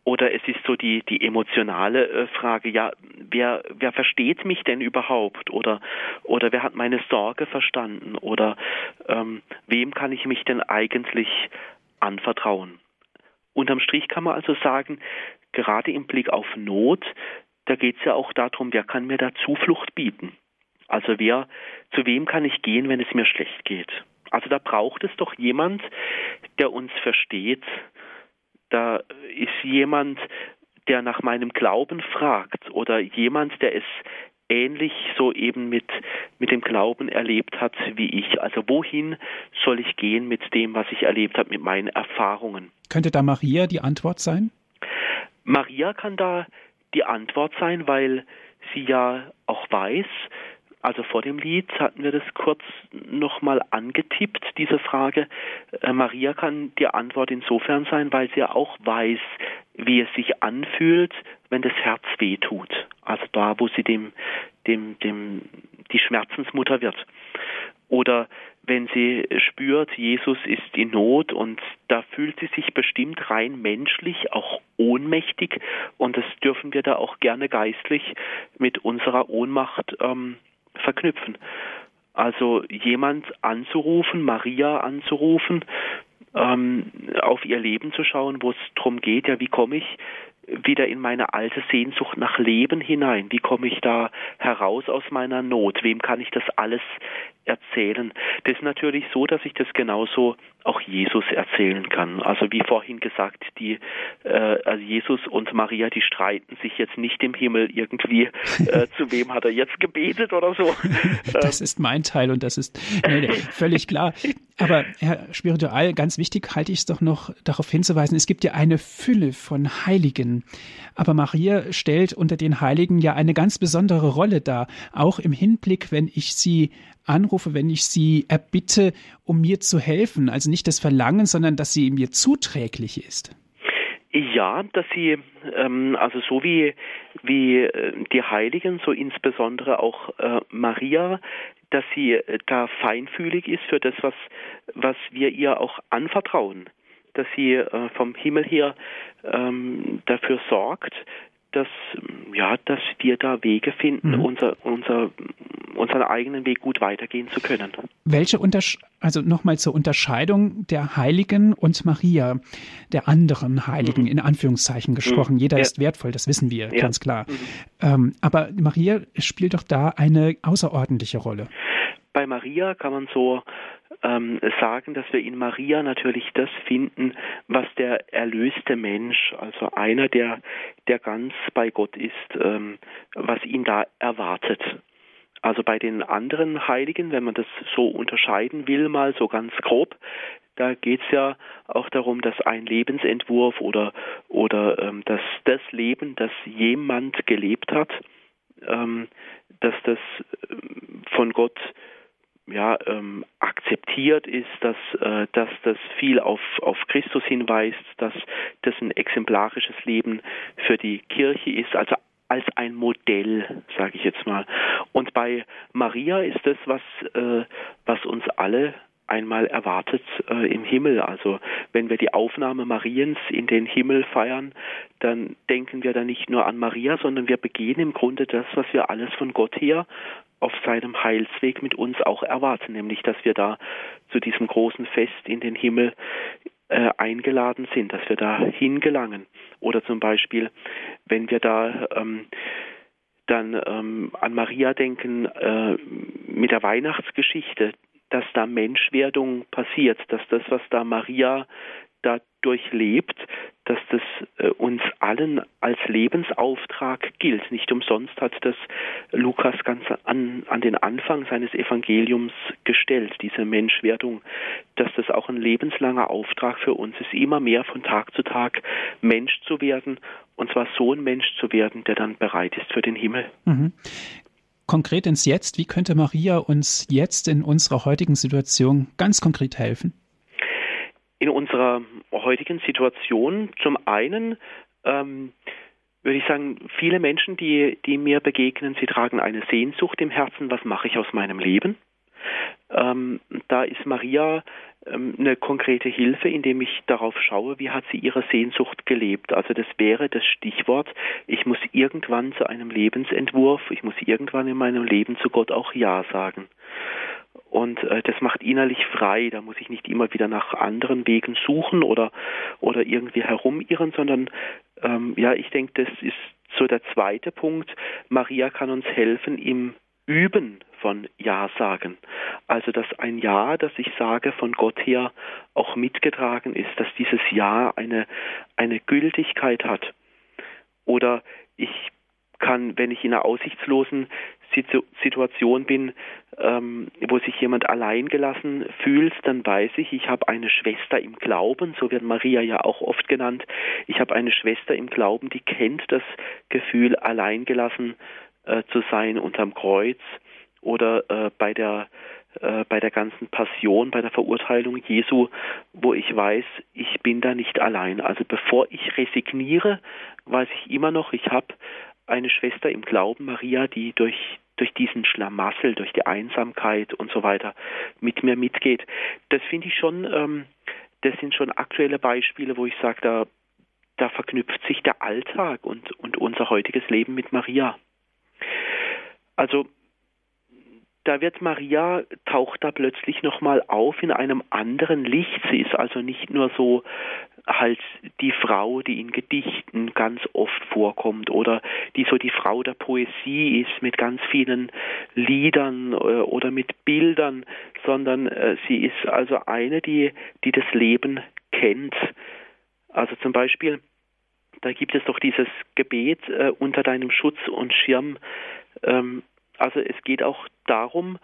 Oder es ist so die, die emotionale äh, Frage, ja, wer, wer versteht mich denn überhaupt? Oder, oder wer hat meine Sorge verstanden? Oder ähm, wem kann ich mich denn eigentlich anvertrauen? Unterm Strich kann man also sagen, gerade im Blick auf Not da geht es ja auch darum, wer kann mir da Zuflucht bieten? Also wer, zu wem kann ich gehen, wenn es mir schlecht geht? Also da braucht es doch jemand, der uns versteht. Da ist jemand, der nach meinem Glauben fragt oder jemand, der es ähnlich so eben mit, mit dem Glauben erlebt hat wie ich. Also wohin soll ich gehen mit dem, was ich erlebt habe, mit meinen Erfahrungen? Könnte da Maria die Antwort sein? Maria kann da die Antwort sein, weil sie ja auch weiß, also vor dem Lied hatten wir das kurz nochmal angetippt, diese Frage. Äh, Maria kann die Antwort insofern sein, weil sie ja auch weiß, wie es sich anfühlt, wenn das Herz wehtut. Also da, wo sie dem, dem, dem, die Schmerzensmutter wird. Oder wenn sie spürt, Jesus ist in Not und da fühlt sie sich bestimmt rein menschlich, auch ohnmächtig und das dürfen wir da auch gerne geistlich mit unserer Ohnmacht ähm, verknüpfen. Also jemand anzurufen, Maria anzurufen, ähm, auf ihr Leben zu schauen, wo es darum geht, ja, wie komme ich wieder in meine alte Sehnsucht nach Leben hinein? Wie komme ich da heraus aus meiner Not? Wem kann ich das alles erzählen? Das ist natürlich so, dass ich das genauso auch Jesus erzählen kann. Also wie vorhin gesagt, die äh, also Jesus und Maria, die streiten sich jetzt nicht im Himmel irgendwie, äh, zu wem hat er jetzt gebetet oder so. Das ist mein Teil und das ist nee, nee, völlig klar. Aber Herr Spiritual, ganz wichtig halte ich es doch noch darauf hinzuweisen, es gibt ja eine Fülle von Heiligen. Aber Maria stellt unter den Heiligen ja eine ganz besondere Rolle dar, auch im Hinblick, wenn ich sie anrufe, wenn ich sie erbitte, um mir zu helfen. Also nicht das Verlangen, sondern dass sie mir zuträglich ist. Ja, dass sie, ähm, also so wie, wie äh, die Heiligen, so insbesondere auch äh, Maria, dass sie äh, da feinfühlig ist für das, was, was wir ihr auch anvertrauen. Dass sie äh, vom Himmel her ähm, dafür sorgt, dass, ja, dass wir da Wege finden, mhm. unser, unser, unseren eigenen Weg gut weitergehen zu können. Welche Untersch also nochmal zur Unterscheidung der Heiligen und Maria, der anderen Heiligen, mhm. in Anführungszeichen gesprochen. Mhm. Jeder ja. ist wertvoll, das wissen wir, ja. ganz klar. Mhm. Ähm, aber Maria spielt doch da eine außerordentliche Rolle. Bei Maria kann man so ähm, sagen, dass wir in Maria natürlich das finden, was der erlöste Mensch, also einer, der, der ganz bei Gott ist, ähm, was ihn da erwartet. Also bei den anderen Heiligen, wenn man das so unterscheiden will, mal so ganz grob, da geht es ja auch darum, dass ein Lebensentwurf oder, oder ähm, dass das Leben, das jemand gelebt hat, ähm, dass das ähm, von Gott ja, ähm, akzeptiert ist, dass, äh, dass das viel auf, auf Christus hinweist, dass das ein exemplarisches Leben für die Kirche ist, also als ein Modell, sage ich jetzt mal. Und bei Maria ist das, was, äh, was uns alle einmal erwartet äh, im Himmel. Also wenn wir die Aufnahme Mariens in den Himmel feiern, dann denken wir da nicht nur an Maria, sondern wir begehen im Grunde das, was wir alles von Gott her auf seinem Heilsweg mit uns auch erwarten, nämlich dass wir da zu diesem großen Fest in den Himmel äh, eingeladen sind, dass wir da hingelangen. Oder zum Beispiel, wenn wir da ähm, dann ähm, an Maria denken äh, mit der Weihnachtsgeschichte, dass da Menschwerdung passiert, dass das, was da Maria da durchlebt, dass das äh, uns allen als Lebensauftrag gilt. Nicht umsonst hat das Lukas ganz an, an den Anfang seines Evangeliums gestellt, diese Menschwerdung, dass das auch ein lebenslanger Auftrag für uns ist, immer mehr von Tag zu Tag Mensch zu werden, und zwar so ein Mensch zu werden, der dann bereit ist für den Himmel. Mhm konkret ins Jetzt. Wie könnte Maria uns jetzt in unserer heutigen Situation ganz konkret helfen? In unserer heutigen Situation zum einen ähm, würde ich sagen, viele Menschen, die, die mir begegnen, sie tragen eine Sehnsucht im Herzen, was mache ich aus meinem Leben? Ähm, da ist Maria ähm, eine konkrete Hilfe, indem ich darauf schaue, wie hat sie ihre Sehnsucht gelebt. Also das wäre das Stichwort, ich muss irgendwann zu einem Lebensentwurf, ich muss irgendwann in meinem Leben zu Gott auch Ja sagen. Und äh, das macht innerlich frei. Da muss ich nicht immer wieder nach anderen Wegen suchen oder, oder irgendwie herumirren, sondern ähm, ja, ich denke, das ist so der zweite Punkt. Maria kann uns helfen im Üben von Ja sagen. Also dass ein Ja, das ich sage, von Gott her auch mitgetragen ist, dass dieses Ja eine, eine Gültigkeit hat. Oder ich kann, wenn ich in einer aussichtslosen Situation bin, ähm, wo sich jemand allein gelassen fühlt, dann weiß ich, ich habe eine Schwester im Glauben, so wird Maria ja auch oft genannt. Ich habe eine Schwester im Glauben, die kennt das Gefühl, alleingelassen äh, zu sein unterm Kreuz oder äh, bei der äh, bei der ganzen Passion, bei der Verurteilung Jesu, wo ich weiß, ich bin da nicht allein. Also bevor ich resigniere, weiß ich immer noch, ich habe eine Schwester im Glauben, Maria, die durch durch diesen Schlamassel, durch die Einsamkeit und so weiter mit mir mitgeht. Das finde ich schon, ähm, das sind schon aktuelle Beispiele, wo ich sage, da, da verknüpft sich der Alltag und, und unser heutiges Leben mit Maria. Also da wird Maria, taucht da plötzlich nochmal auf in einem anderen Licht. Sie ist also nicht nur so halt die Frau, die in Gedichten ganz oft vorkommt oder die so die Frau der Poesie ist mit ganz vielen Liedern äh, oder mit Bildern, sondern äh, sie ist also eine, die, die das Leben kennt. Also zum Beispiel, da gibt es doch dieses Gebet äh, unter deinem Schutz und Schirm, ähm, also es geht auch darum,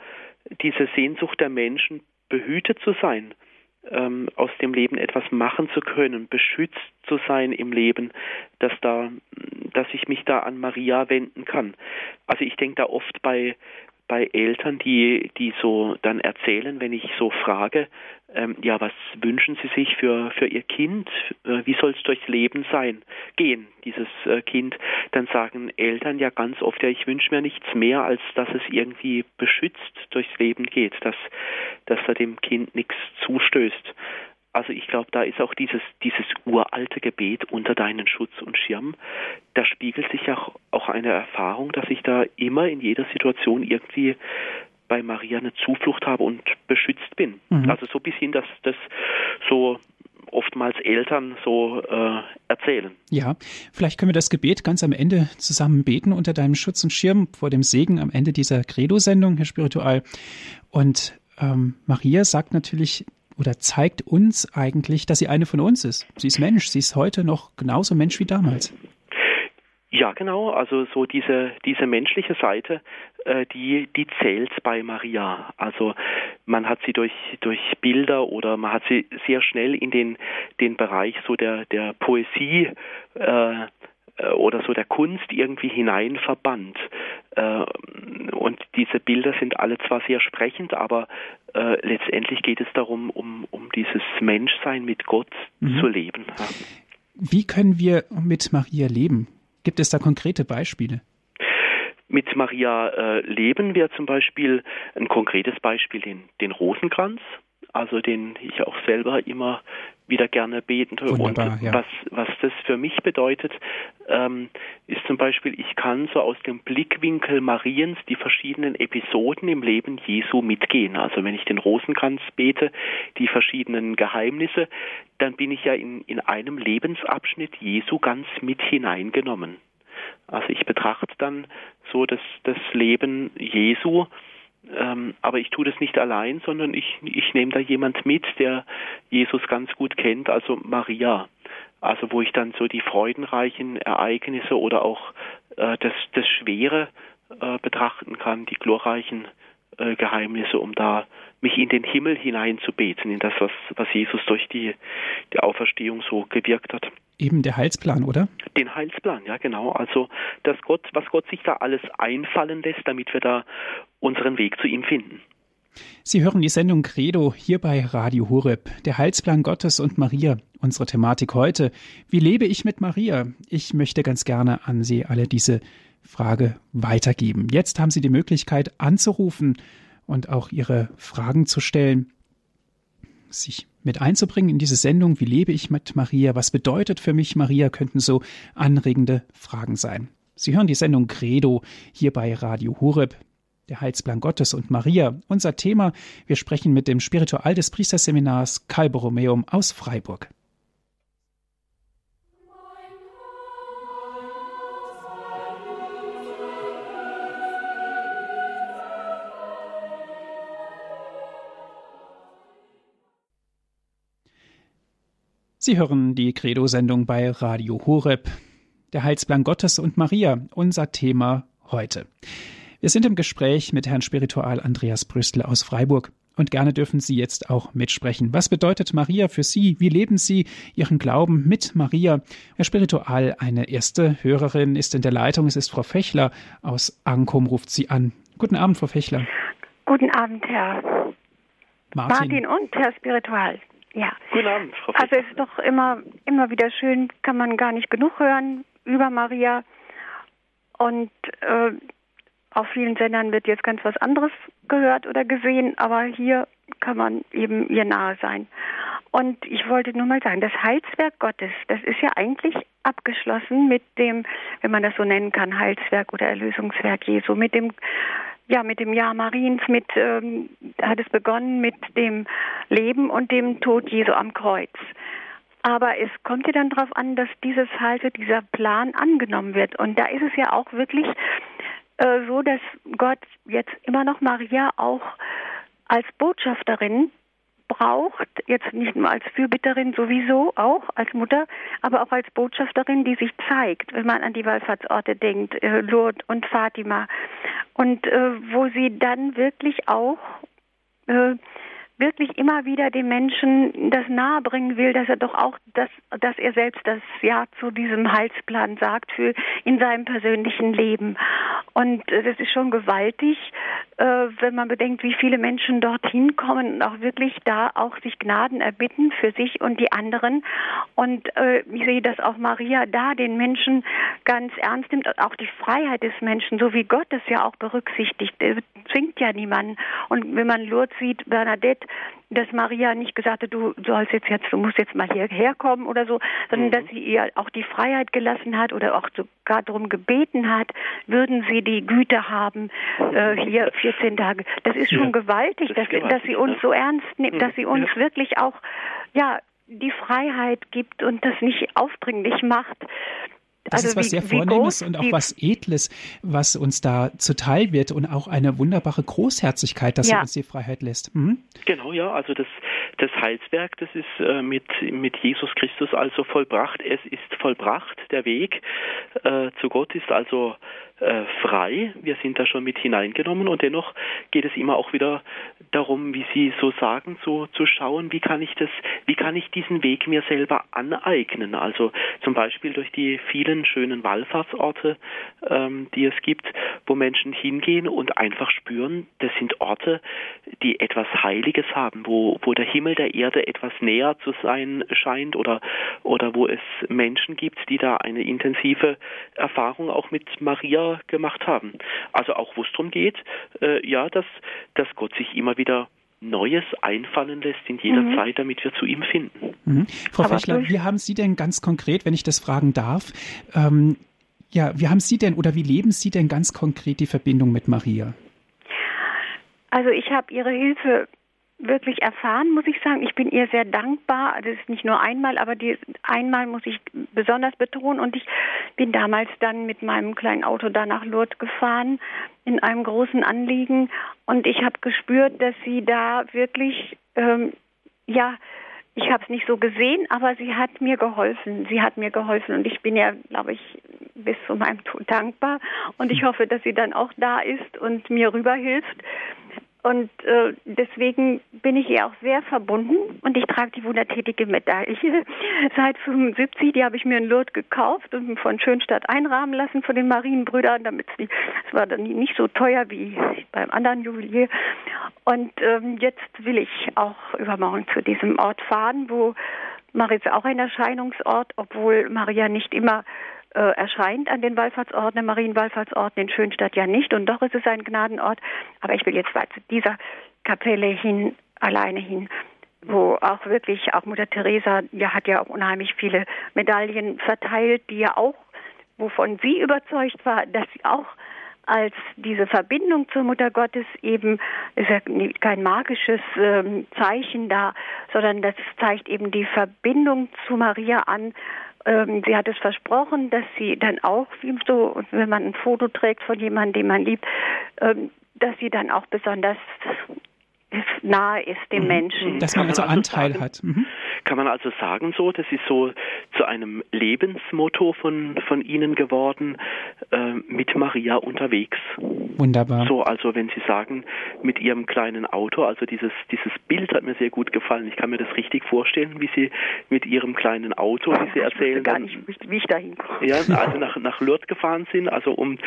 diese Sehnsucht der Menschen behütet zu sein, ähm, aus dem Leben etwas machen zu können, beschützt zu sein im Leben, dass da, dass ich mich da an Maria wenden kann. Also ich denke da oft bei bei Eltern, die, die so dann erzählen, wenn ich so frage, ähm, ja, was wünschen Sie sich für, für Ihr Kind? Äh, wie soll es durchs Leben sein, gehen, dieses äh, Kind? Dann sagen Eltern ja ganz oft, ja, ich wünsche mir nichts mehr, als dass es irgendwie beschützt durchs Leben geht, dass, dass da dem Kind nichts zustößt. Also ich glaube, da ist auch dieses, dieses uralte Gebet unter deinen Schutz und Schirm. Da spiegelt sich auch, auch eine Erfahrung, dass ich da immer in jeder Situation irgendwie bei Maria eine Zuflucht habe und beschützt bin. Mhm. Also so bis hin, dass das so oftmals Eltern so äh, erzählen. Ja, vielleicht können wir das Gebet ganz am Ende zusammen beten unter deinem Schutz und Schirm vor dem Segen am Ende dieser Credo-Sendung, Herr Spiritual. Und ähm, Maria sagt natürlich oder zeigt uns eigentlich, dass sie eine von uns ist. Sie ist Mensch, sie ist heute noch genauso Mensch wie damals. Ja, genau. Also so diese diese menschliche Seite, äh, die die zählt bei Maria. Also man hat sie durch durch Bilder oder man hat sie sehr schnell in den den Bereich so der der Poesie äh, äh, oder so der Kunst irgendwie hinein verbannt. Äh, und diese Bilder sind alle zwar sehr sprechend, aber äh, letztendlich geht es darum, um, um dieses Menschsein mit Gott mhm. zu leben. Wie können wir mit Maria leben? Gibt es da konkrete Beispiele? Mit Maria äh, leben wir zum Beispiel ein konkretes Beispiel den, den Rosenkranz, also den ich auch selber immer wieder gerne beten. Wunderbar, und ja. was, was das für mich bedeutet, ähm, ist zum Beispiel, ich kann so aus dem Blickwinkel Mariens die verschiedenen Episoden im Leben Jesu mitgehen. Also wenn ich den Rosenkranz bete, die verschiedenen Geheimnisse, dann bin ich ja in, in einem Lebensabschnitt Jesu ganz mit hineingenommen. Also ich betrachte dann so das, das Leben Jesu, ähm, aber ich tue das nicht allein, sondern ich, ich nehme da jemand mit, der Jesus ganz gut kennt, also Maria. Also wo ich dann so die freudenreichen Ereignisse oder auch äh, das, das Schwere äh, betrachten kann, die glorreichen äh, Geheimnisse, um da mich in den Himmel hineinzubeten, in das, was, was Jesus durch die, die Auferstehung so gewirkt hat. Eben der Heilsplan, oder? Den Heilsplan, ja genau. Also dass Gott, was Gott sich da alles einfallen lässt, damit wir da unseren Weg zu ihm finden. Sie hören die Sendung Credo hier bei Radio Horeb, der Heilsplan Gottes und Maria. Unsere Thematik heute, wie lebe ich mit Maria? Ich möchte ganz gerne an Sie alle diese Frage weitergeben. Jetzt haben Sie die Möglichkeit anzurufen und auch Ihre Fragen zu stellen, sich mit einzubringen in diese Sendung. Wie lebe ich mit Maria? Was bedeutet für mich Maria? Könnten so anregende Fragen sein. Sie hören die Sendung Credo hier bei Radio Horeb. Der Heilsplan Gottes und Maria. Unser Thema. Wir sprechen mit dem Spiritual des Priesterseminars Karl Borromeum aus Freiburg. Sie hören die Credo-Sendung bei Radio Horeb. Der Heilsplan Gottes und Maria, unser Thema heute. Wir sind im Gespräch mit Herrn Spiritual Andreas Brüstel aus Freiburg. Und gerne dürfen Sie jetzt auch mitsprechen. Was bedeutet Maria für Sie? Wie leben Sie Ihren Glauben mit Maria? Herr Spiritual, eine erste Hörerin ist in der Leitung. Es ist Frau Fechler aus Ankum, ruft sie an. Guten Abend, Frau Fechler. Guten Abend, Herr Martin, Martin und Herr Spiritual. Ja. Guten Abend, Frau Also es ist doch immer, immer wieder schön, kann man gar nicht genug hören über Maria. Und äh, auf vielen Sendern wird jetzt ganz was anderes gehört oder gesehen, aber hier kann man eben ihr nahe sein. Und ich wollte nur mal sagen, das Heilswerk Gottes, das ist ja eigentlich abgeschlossen mit dem, wenn man das so nennen kann, Heilswerk oder Erlösungswerk Jesu, mit dem ja, mit dem Jahr Mariens, mit ähm, hat es begonnen mit dem Leben und dem Tod Jesu am Kreuz. Aber es kommt ja dann darauf an, dass dieses Halte, dieser Plan angenommen wird. Und da ist es ja auch wirklich äh, so, dass Gott jetzt immer noch Maria auch als Botschafterin braucht, jetzt nicht nur als Fürbitterin sowieso, auch als Mutter, aber auch als Botschafterin, die sich zeigt, wenn man an die Wallfahrtsorte denkt, äh, Lourdes und Fatima. Und äh, wo sie dann wirklich auch äh, wirklich immer wieder dem Menschen das nahebringen will, dass er doch auch, das, dass er selbst das Ja zu diesem Heilsplan sagt für in seinem persönlichen Leben. Und äh, das ist schon gewaltig, äh, wenn man bedenkt, wie viele Menschen dorthin kommen und auch wirklich da auch sich Gnaden erbitten für sich und die anderen. Und äh, ich sehe, dass auch Maria da den Menschen ganz ernst nimmt, auch die Freiheit des Menschen, so wie Gott es ja auch berücksichtigt. Er zwingt ja niemanden. Und wenn man Lourdes sieht, Bernadette, dass Maria nicht gesagt hat, du sollst jetzt, jetzt du musst jetzt mal hierher kommen oder so, sondern mhm. dass sie ihr auch die Freiheit gelassen hat oder auch sogar darum gebeten hat, würden sie die Güte haben, äh, hier 14 Tage. Das ist schon ja, gewaltig, das dass, gewaltig, dass sie uns ja. so ernst nimmt, mhm. dass sie uns ja. wirklich auch, ja, die Freiheit gibt und das nicht aufdringlich macht. Das also ist was wie, sehr Vornehmes und auch was Edles, was uns da zuteil wird und auch eine wunderbare Großherzigkeit, dass ja. er uns die Freiheit lässt. Mhm. Genau, ja, also das, das Heilswerk, das ist äh, mit, mit Jesus Christus also vollbracht. Es ist vollbracht. Der Weg äh, zu Gott ist also äh, frei. Wir sind da schon mit hineingenommen und dennoch geht es immer auch wieder darum, wie Sie so sagen, so zu schauen, wie kann ich das, wie kann ich diesen Weg mir selber aneignen? Also zum Beispiel durch die vielen schönen Wallfahrtsorte, ähm, die es gibt, wo Menschen hingehen und einfach spüren, das sind Orte, die etwas Heiliges haben, wo, wo der Himmel der Erde etwas näher zu sein scheint oder, oder wo es Menschen gibt, die da eine intensive Erfahrung auch mit Maria gemacht haben. Also auch wo es darum geht, äh, ja, dass, dass Gott sich immer wieder Neues einfallen lässt in jeder mhm. Zeit, damit wir zu ihm finden. Mhm. Frau Aber Fechler, wie haben Sie denn ganz konkret, wenn ich das fragen darf, ähm, ja, wie haben Sie denn oder wie leben Sie denn ganz konkret die Verbindung mit Maria? Also ich habe Ihre Hilfe wirklich erfahren, muss ich sagen. Ich bin ihr sehr dankbar. Das ist nicht nur einmal, aber die einmal muss ich besonders betonen. Und ich bin damals dann mit meinem kleinen Auto da nach Lourdes gefahren in einem großen Anliegen. Und ich habe gespürt, dass sie da wirklich, ähm, ja, ich habe es nicht so gesehen, aber sie hat mir geholfen. Sie hat mir geholfen und ich bin ja, glaube ich, bis zu meinem Tod dankbar. Und ich hoffe, dass sie dann auch da ist und mir rüberhilft. Und äh, deswegen bin ich ihr auch sehr verbunden und ich trage die wundertätige Medaille seit 75. Die habe ich mir in Lourdes gekauft und von Schönstadt einrahmen lassen von den Marienbrüdern, damit es war dann nicht so teuer wie beim anderen Juwelier. Und ähm, jetzt will ich auch übermorgen zu diesem Ort fahren, wo Maria ist auch ein Erscheinungsort, obwohl Maria nicht immer äh, erscheint an den Wallfahrtsorten, Marienwallfahrtsorten in Schönstadt ja nicht. Und doch ist es ein Gnadenort. Aber ich will jetzt mal zu dieser Kapelle hin, alleine hin wo auch wirklich auch Mutter Teresa ja hat ja auch unheimlich viele Medaillen verteilt, die ja auch wovon sie überzeugt war, dass sie auch als diese Verbindung zur Mutter Gottes eben ist ja kein magisches ähm, Zeichen da, sondern das zeigt eben die Verbindung zu Maria an ähm, sie hat es versprochen, dass sie dann auch, so, wenn man ein Foto trägt von jemandem, den man liebt, ähm, dass sie dann auch besonders nahe ist dem mhm. Menschen. Dass man also Anteil hat. Mhm. Kann man also sagen so, das ist so zu einem Lebensmotto von, von Ihnen geworden, äh, mit Maria unterwegs. Wunderbar. So, also wenn Sie sagen, mit Ihrem kleinen Auto, also dieses, dieses Bild hat mir sehr gut gefallen. Ich kann mir das richtig vorstellen, wie Sie mit Ihrem kleinen Auto, wie Sie erzählen, gar nicht, wie ich dahin komme. Ja, also nach, nach Lourdes gefahren sind, also um,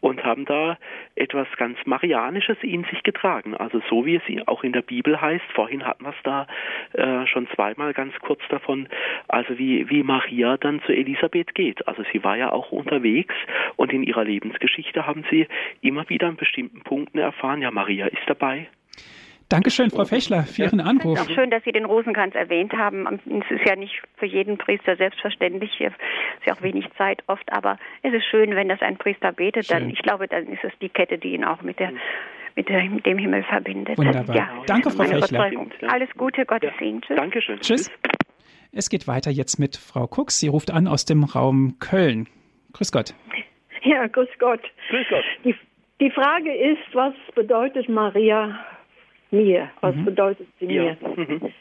und haben da etwas ganz Marianisches in sich getragen. Also so wie es auch in der Bibel heißt, vorhin hatten wir es da äh, schon zweimal ganz kurz davon, also wie, wie Maria dann zu Elisabeth geht. Also sie war ja auch unterwegs und in ihrer Lebensgeschichte haben sie immer wieder an bestimmten Punkten erfahren, ja, Maria ist dabei. Dankeschön, Frau Fechler, für Ihren Anruf. Es ist auch schön, dass Sie den Rosenkranz erwähnt haben. Es ist ja nicht für jeden Priester selbstverständlich. Es ist ja auch wenig Zeit oft, aber es ist schön, wenn das ein Priester betet. Dann, ich glaube, dann ist es die Kette, die ihn auch mit der mit, dem Himmel verbindet. Wunderbar. Ja, Danke, Frau Fechler. Alles Gute, Gottes ja. Segen. Tschüss. Dankeschön. Tschüss. Es geht weiter jetzt mit Frau Kucks. Sie ruft an aus dem Raum Köln. Grüß Gott. Ja, grüß Gott. Grüß Gott. Die, die Frage ist, was bedeutet Maria mir? Was mhm. bedeutet sie ja. mir? Mhm.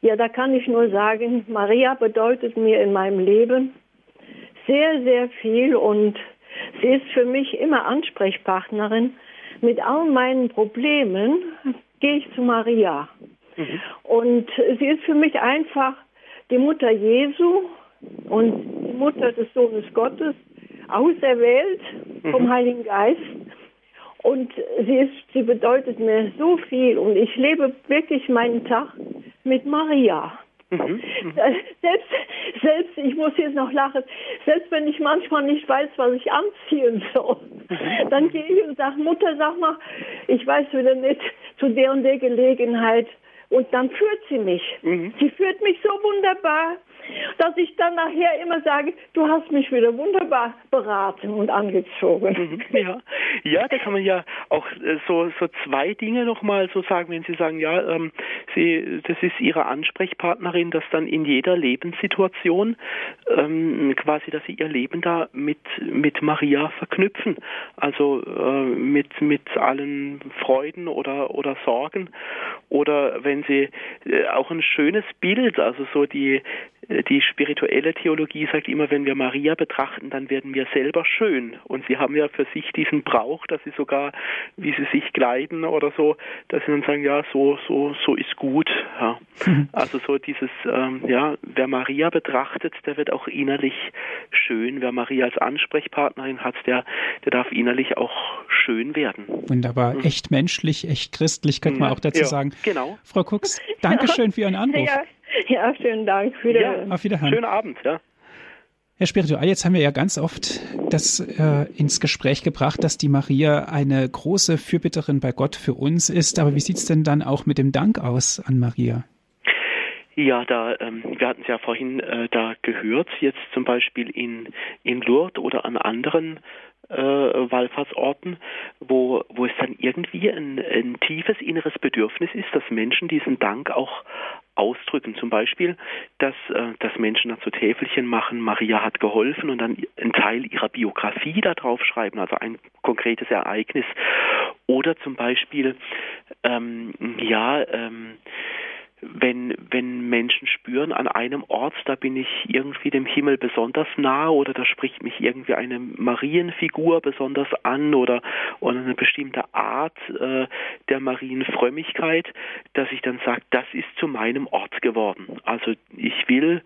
Ja, da kann ich nur sagen, Maria bedeutet mir in meinem Leben sehr, sehr viel und sie ist für mich immer Ansprechpartnerin mit all meinen Problemen gehe ich zu Maria. Mhm. Und sie ist für mich einfach die Mutter Jesu und die Mutter des Sohnes Gottes, auserwählt vom mhm. Heiligen Geist. Und sie, ist, sie bedeutet mir so viel und ich lebe wirklich meinen Tag mit Maria. Mhm. Selbst, selbst, ich muss jetzt noch lachen, selbst wenn ich manchmal nicht weiß, was ich anziehen soll, mhm. dann gehe ich und sage, Mutter, sag mal, ich weiß wieder nicht zu der und der Gelegenheit. Und dann führt sie mich. Mhm. Sie führt mich so wunderbar dass ich dann nachher immer sage, du hast mich wieder wunderbar beraten und angezogen. Mhm, ja, ja da kann man ja auch äh, so, so zwei Dinge nochmal so sagen, wenn Sie sagen, ja, ähm, Sie, das ist Ihre Ansprechpartnerin, dass dann in jeder Lebenssituation ähm, quasi, dass Sie Ihr Leben da mit, mit Maria verknüpfen, also äh, mit, mit allen Freuden oder, oder Sorgen oder wenn Sie äh, auch ein schönes Bild, also so die die spirituelle Theologie sagt immer, wenn wir Maria betrachten, dann werden wir selber schön. Und sie haben ja für sich diesen Brauch, dass sie sogar, wie sie sich kleiden oder so, dass sie dann sagen, ja, so, so, so ist gut. Ja. Mhm. Also so dieses, ähm, ja, wer Maria betrachtet, der wird auch innerlich schön. Wer Maria als Ansprechpartnerin hat, der, der darf innerlich auch schön werden. Wunderbar. Mhm. Echt menschlich, echt christlich, könnte man auch dazu ja, sagen. Genau. Frau Kucks, Dankeschön für Ihren Anruf. Ja, ja schönen Dank. Wiederhören. Ja, auf Wiederhören. Schönen Abend, ja. Herr Spiritual, jetzt haben wir ja ganz oft das äh, ins Gespräch gebracht, dass die Maria eine große Fürbitterin bei Gott für uns ist. Aber wie sieht es denn dann auch mit dem Dank aus an Maria? Ja, da ähm, wir hatten es ja vorhin äh, da gehört, jetzt zum Beispiel in in Lourdes oder an anderen äh, Wallfahrtsorten, wo, wo es dann irgendwie ein, ein tiefes inneres Bedürfnis ist, dass Menschen diesen Dank auch ausdrücken. Zum Beispiel, dass, äh, dass Menschen dazu Täfelchen machen, Maria hat geholfen und dann einen Teil ihrer Biografie da drauf schreiben, also ein konkretes Ereignis. Oder zum Beispiel, ähm, ja, ähm, wenn, wenn Menschen spüren, an einem Ort, da bin ich irgendwie dem Himmel besonders nah oder da spricht mich irgendwie eine Marienfigur besonders an oder, oder eine bestimmte Art äh, der Marienfrömmigkeit, dass ich dann sage, das ist zu meinem Ort geworden. Also ich will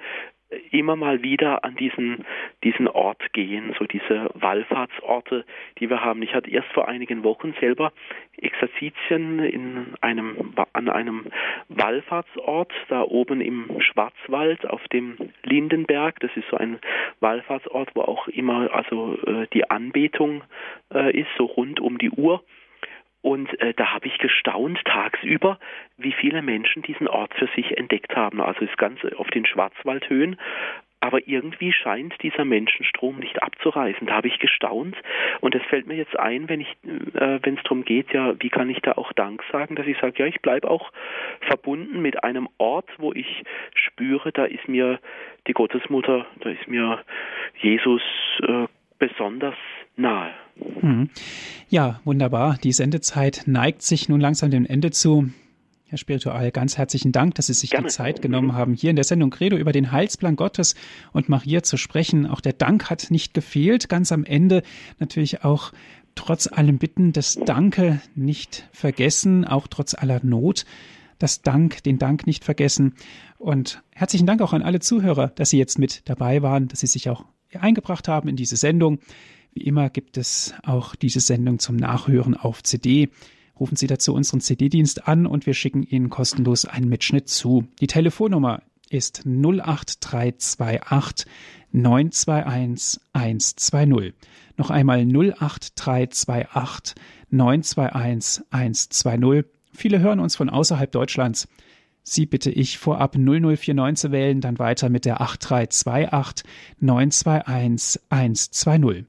immer mal wieder an diesen, diesen Ort gehen, so diese Wallfahrtsorte, die wir haben. Ich hatte erst vor einigen Wochen selber Exerzitien in einem, an einem Wallfahrtsort, da oben im Schwarzwald auf dem Lindenberg. Das ist so ein Wallfahrtsort, wo auch immer also äh, die Anbetung äh, ist, so rund um die Uhr. Und äh, da habe ich gestaunt tagsüber, wie viele Menschen diesen Ort für sich entdeckt haben. Also das Ganze auf den Schwarzwaldhöhen. Aber irgendwie scheint dieser Menschenstrom nicht abzureißen. Da habe ich gestaunt. Und es fällt mir jetzt ein, wenn ich, äh, es darum geht, ja, wie kann ich da auch Dank sagen, dass ich sage, ja, ich bleibe auch verbunden mit einem Ort, wo ich spüre, da ist mir die Gottesmutter, da ist mir Jesus äh, besonders nahe. Mhm. Ja, wunderbar. Die Sendezeit neigt sich nun langsam dem Ende zu. Herr Spiritual, ganz herzlichen Dank, dass Sie sich Gerne. die Zeit genommen haben, hier in der Sendung Credo über den Heilsplan Gottes und Maria zu sprechen. Auch der Dank hat nicht gefehlt. Ganz am Ende natürlich auch trotz allem Bitten das Danke nicht vergessen, auch trotz aller Not das Dank, den Dank nicht vergessen. Und herzlichen Dank auch an alle Zuhörer, dass Sie jetzt mit dabei waren, dass Sie sich auch eingebracht haben in diese Sendung. Wie immer gibt es auch diese Sendung zum Nachhören auf CD. Rufen Sie dazu unseren CD-Dienst an und wir schicken Ihnen kostenlos einen Mitschnitt zu. Die Telefonnummer ist 08328 921 120. Noch einmal 08328 921 120. Viele hören uns von außerhalb Deutschlands. Sie bitte ich vorab 0049 zu wählen, dann weiter mit der 8328 921 120.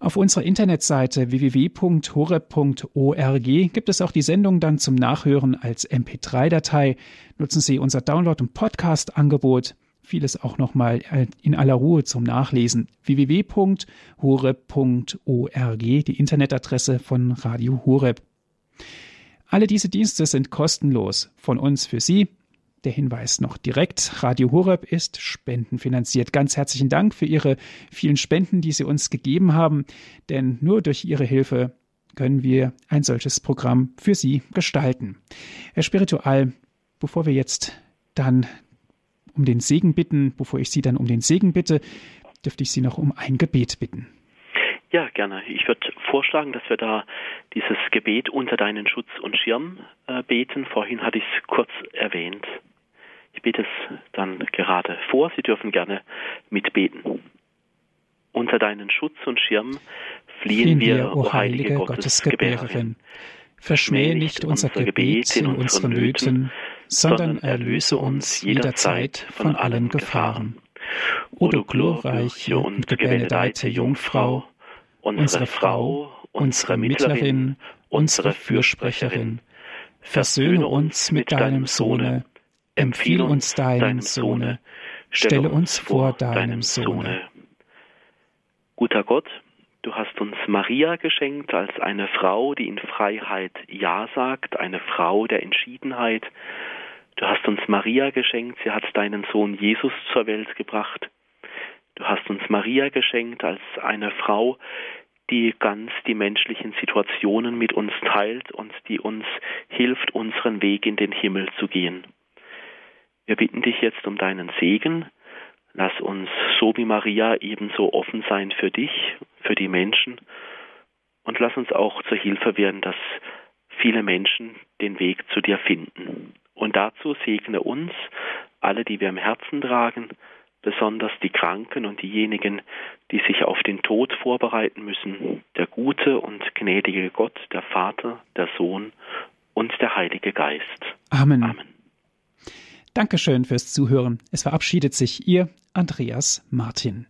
Auf unserer Internetseite www.horeb.org gibt es auch die Sendung dann zum Nachhören als MP3-Datei. Nutzen Sie unser Download- und Podcast-Angebot. Vieles auch nochmal in aller Ruhe zum Nachlesen. www.horeb.org, die Internetadresse von Radio Horeb. Alle diese Dienste sind kostenlos von uns für Sie. Der Hinweis noch direkt. Radio Horeb ist spendenfinanziert. Ganz herzlichen Dank für Ihre vielen Spenden, die Sie uns gegeben haben, denn nur durch Ihre Hilfe können wir ein solches Programm für Sie gestalten. Herr Spiritual, bevor wir jetzt dann um den Segen bitten, bevor ich Sie dann um den Segen bitte, dürfte ich Sie noch um ein Gebet bitten. Ja, gerne. Ich würde vorschlagen, dass wir da dieses Gebet unter deinen Schutz und Schirm äh, beten. Vorhin hatte ich es kurz erwähnt. Ich bete es dann gerade vor. Sie dürfen gerne mitbeten. Unter deinen Schutz und Schirm fliehen, fliehen wir, o heilige Gottesgebärerin. Verschmähe nicht unser Gebet in unseren Nöten, sondern erlöse uns jederzeit von allen Gefahren. O du glorreiche und gebenedeite Jungfrau, unsere Frau, unsere Mittlerin, unsere Fürsprecherin. Versöhne uns mit deinem Sohne, empfiehl uns deinem Sohne, stelle uns vor deinem Sohne. Guter Gott, du hast uns Maria geschenkt als eine Frau, die in Freiheit Ja sagt, eine Frau der Entschiedenheit. Du hast uns Maria geschenkt, sie hat deinen Sohn Jesus zur Welt gebracht. Du hast uns Maria geschenkt als eine Frau, die ganz die menschlichen Situationen mit uns teilt und die uns hilft, unseren Weg in den Himmel zu gehen. Wir bitten dich jetzt um deinen Segen. Lass uns so wie Maria ebenso offen sein für dich, für die Menschen und lass uns auch zur Hilfe werden, dass viele Menschen den Weg zu dir finden. Und dazu segne uns, alle, die wir im Herzen tragen, besonders die Kranken und diejenigen, die sich auf den Tod vorbereiten müssen, der gute und gnädige Gott, der Vater, der Sohn und der Heilige Geist. Amen. Amen. Dankeschön fürs Zuhören. Es verabschiedet sich Ihr Andreas Martin.